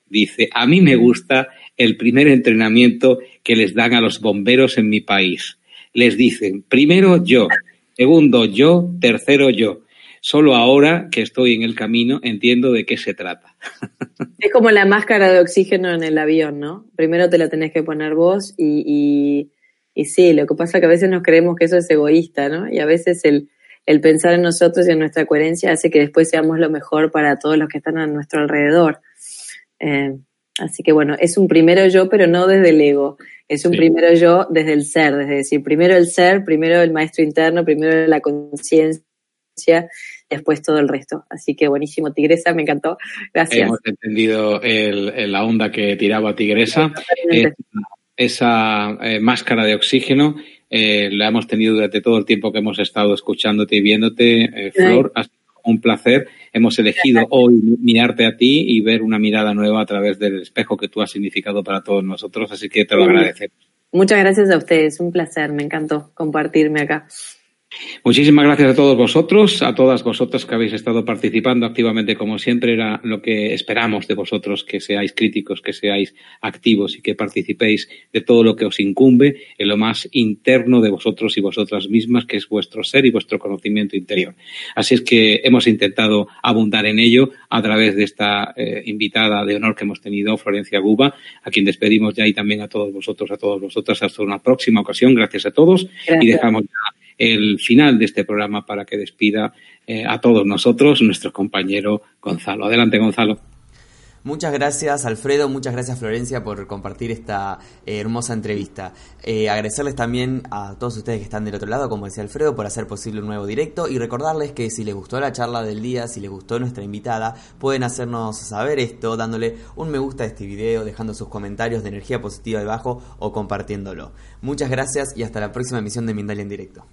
Dice, a mí me gusta el primer entrenamiento que les dan a los bomberos en mi país. Les dicen, primero yo, segundo yo, tercero yo. Solo ahora que estoy en el camino entiendo de qué se trata. Es como la máscara de oxígeno en el avión, ¿no? Primero te la tenés que poner vos y, y, y sí, lo que pasa es que a veces nos creemos que eso es egoísta, ¿no? Y a veces el, el pensar en nosotros y en nuestra coherencia hace que después seamos lo mejor para todos los que están a nuestro alrededor. Eh, así que bueno, es un primero yo, pero no desde el ego. Es un primero yo desde el ser, desde decir, primero el ser, primero el maestro interno, primero la conciencia, después todo el resto. Así que buenísimo, Tigresa, me encantó. Gracias. Hemos entendido el, la onda que tiraba Tigresa. esa eh, máscara de oxígeno eh, la hemos tenido durante todo el tiempo que hemos estado escuchándote y viéndote, Flor un placer. Hemos elegido hoy mirarte a ti y ver una mirada nueva a través del espejo que tú has significado para todos nosotros, así que te lo agradecemos. Muchas gracias a ustedes, un placer, me encantó compartirme acá. Muchísimas gracias a todos vosotros, a todas vosotras que habéis estado participando activamente como siempre. Era lo que esperamos de vosotros, que seáis críticos, que seáis activos y que participéis de todo lo que os incumbe en lo más interno de vosotros y vosotras mismas, que es vuestro ser y vuestro conocimiento interior. Así es que hemos intentado abundar en ello a través de esta eh, invitada de honor que hemos tenido, Florencia Guba, a quien despedimos ya y también a todos vosotros, a todas vosotras. Hasta una próxima ocasión. Gracias a todos y dejamos ya el final de este programa para que despida eh, a todos nosotros nuestro compañero Gonzalo. Adelante, Gonzalo. Muchas gracias Alfredo, muchas gracias Florencia por compartir esta eh, hermosa entrevista. Eh, agradecerles también a todos ustedes que están del otro lado, como decía Alfredo, por hacer posible un nuevo directo y recordarles que si les gustó la charla del día, si les gustó nuestra invitada, pueden hacernos saber esto dándole un me gusta a este video, dejando sus comentarios de energía positiva debajo o compartiéndolo. Muchas gracias y hasta la próxima emisión de Mindalia en directo.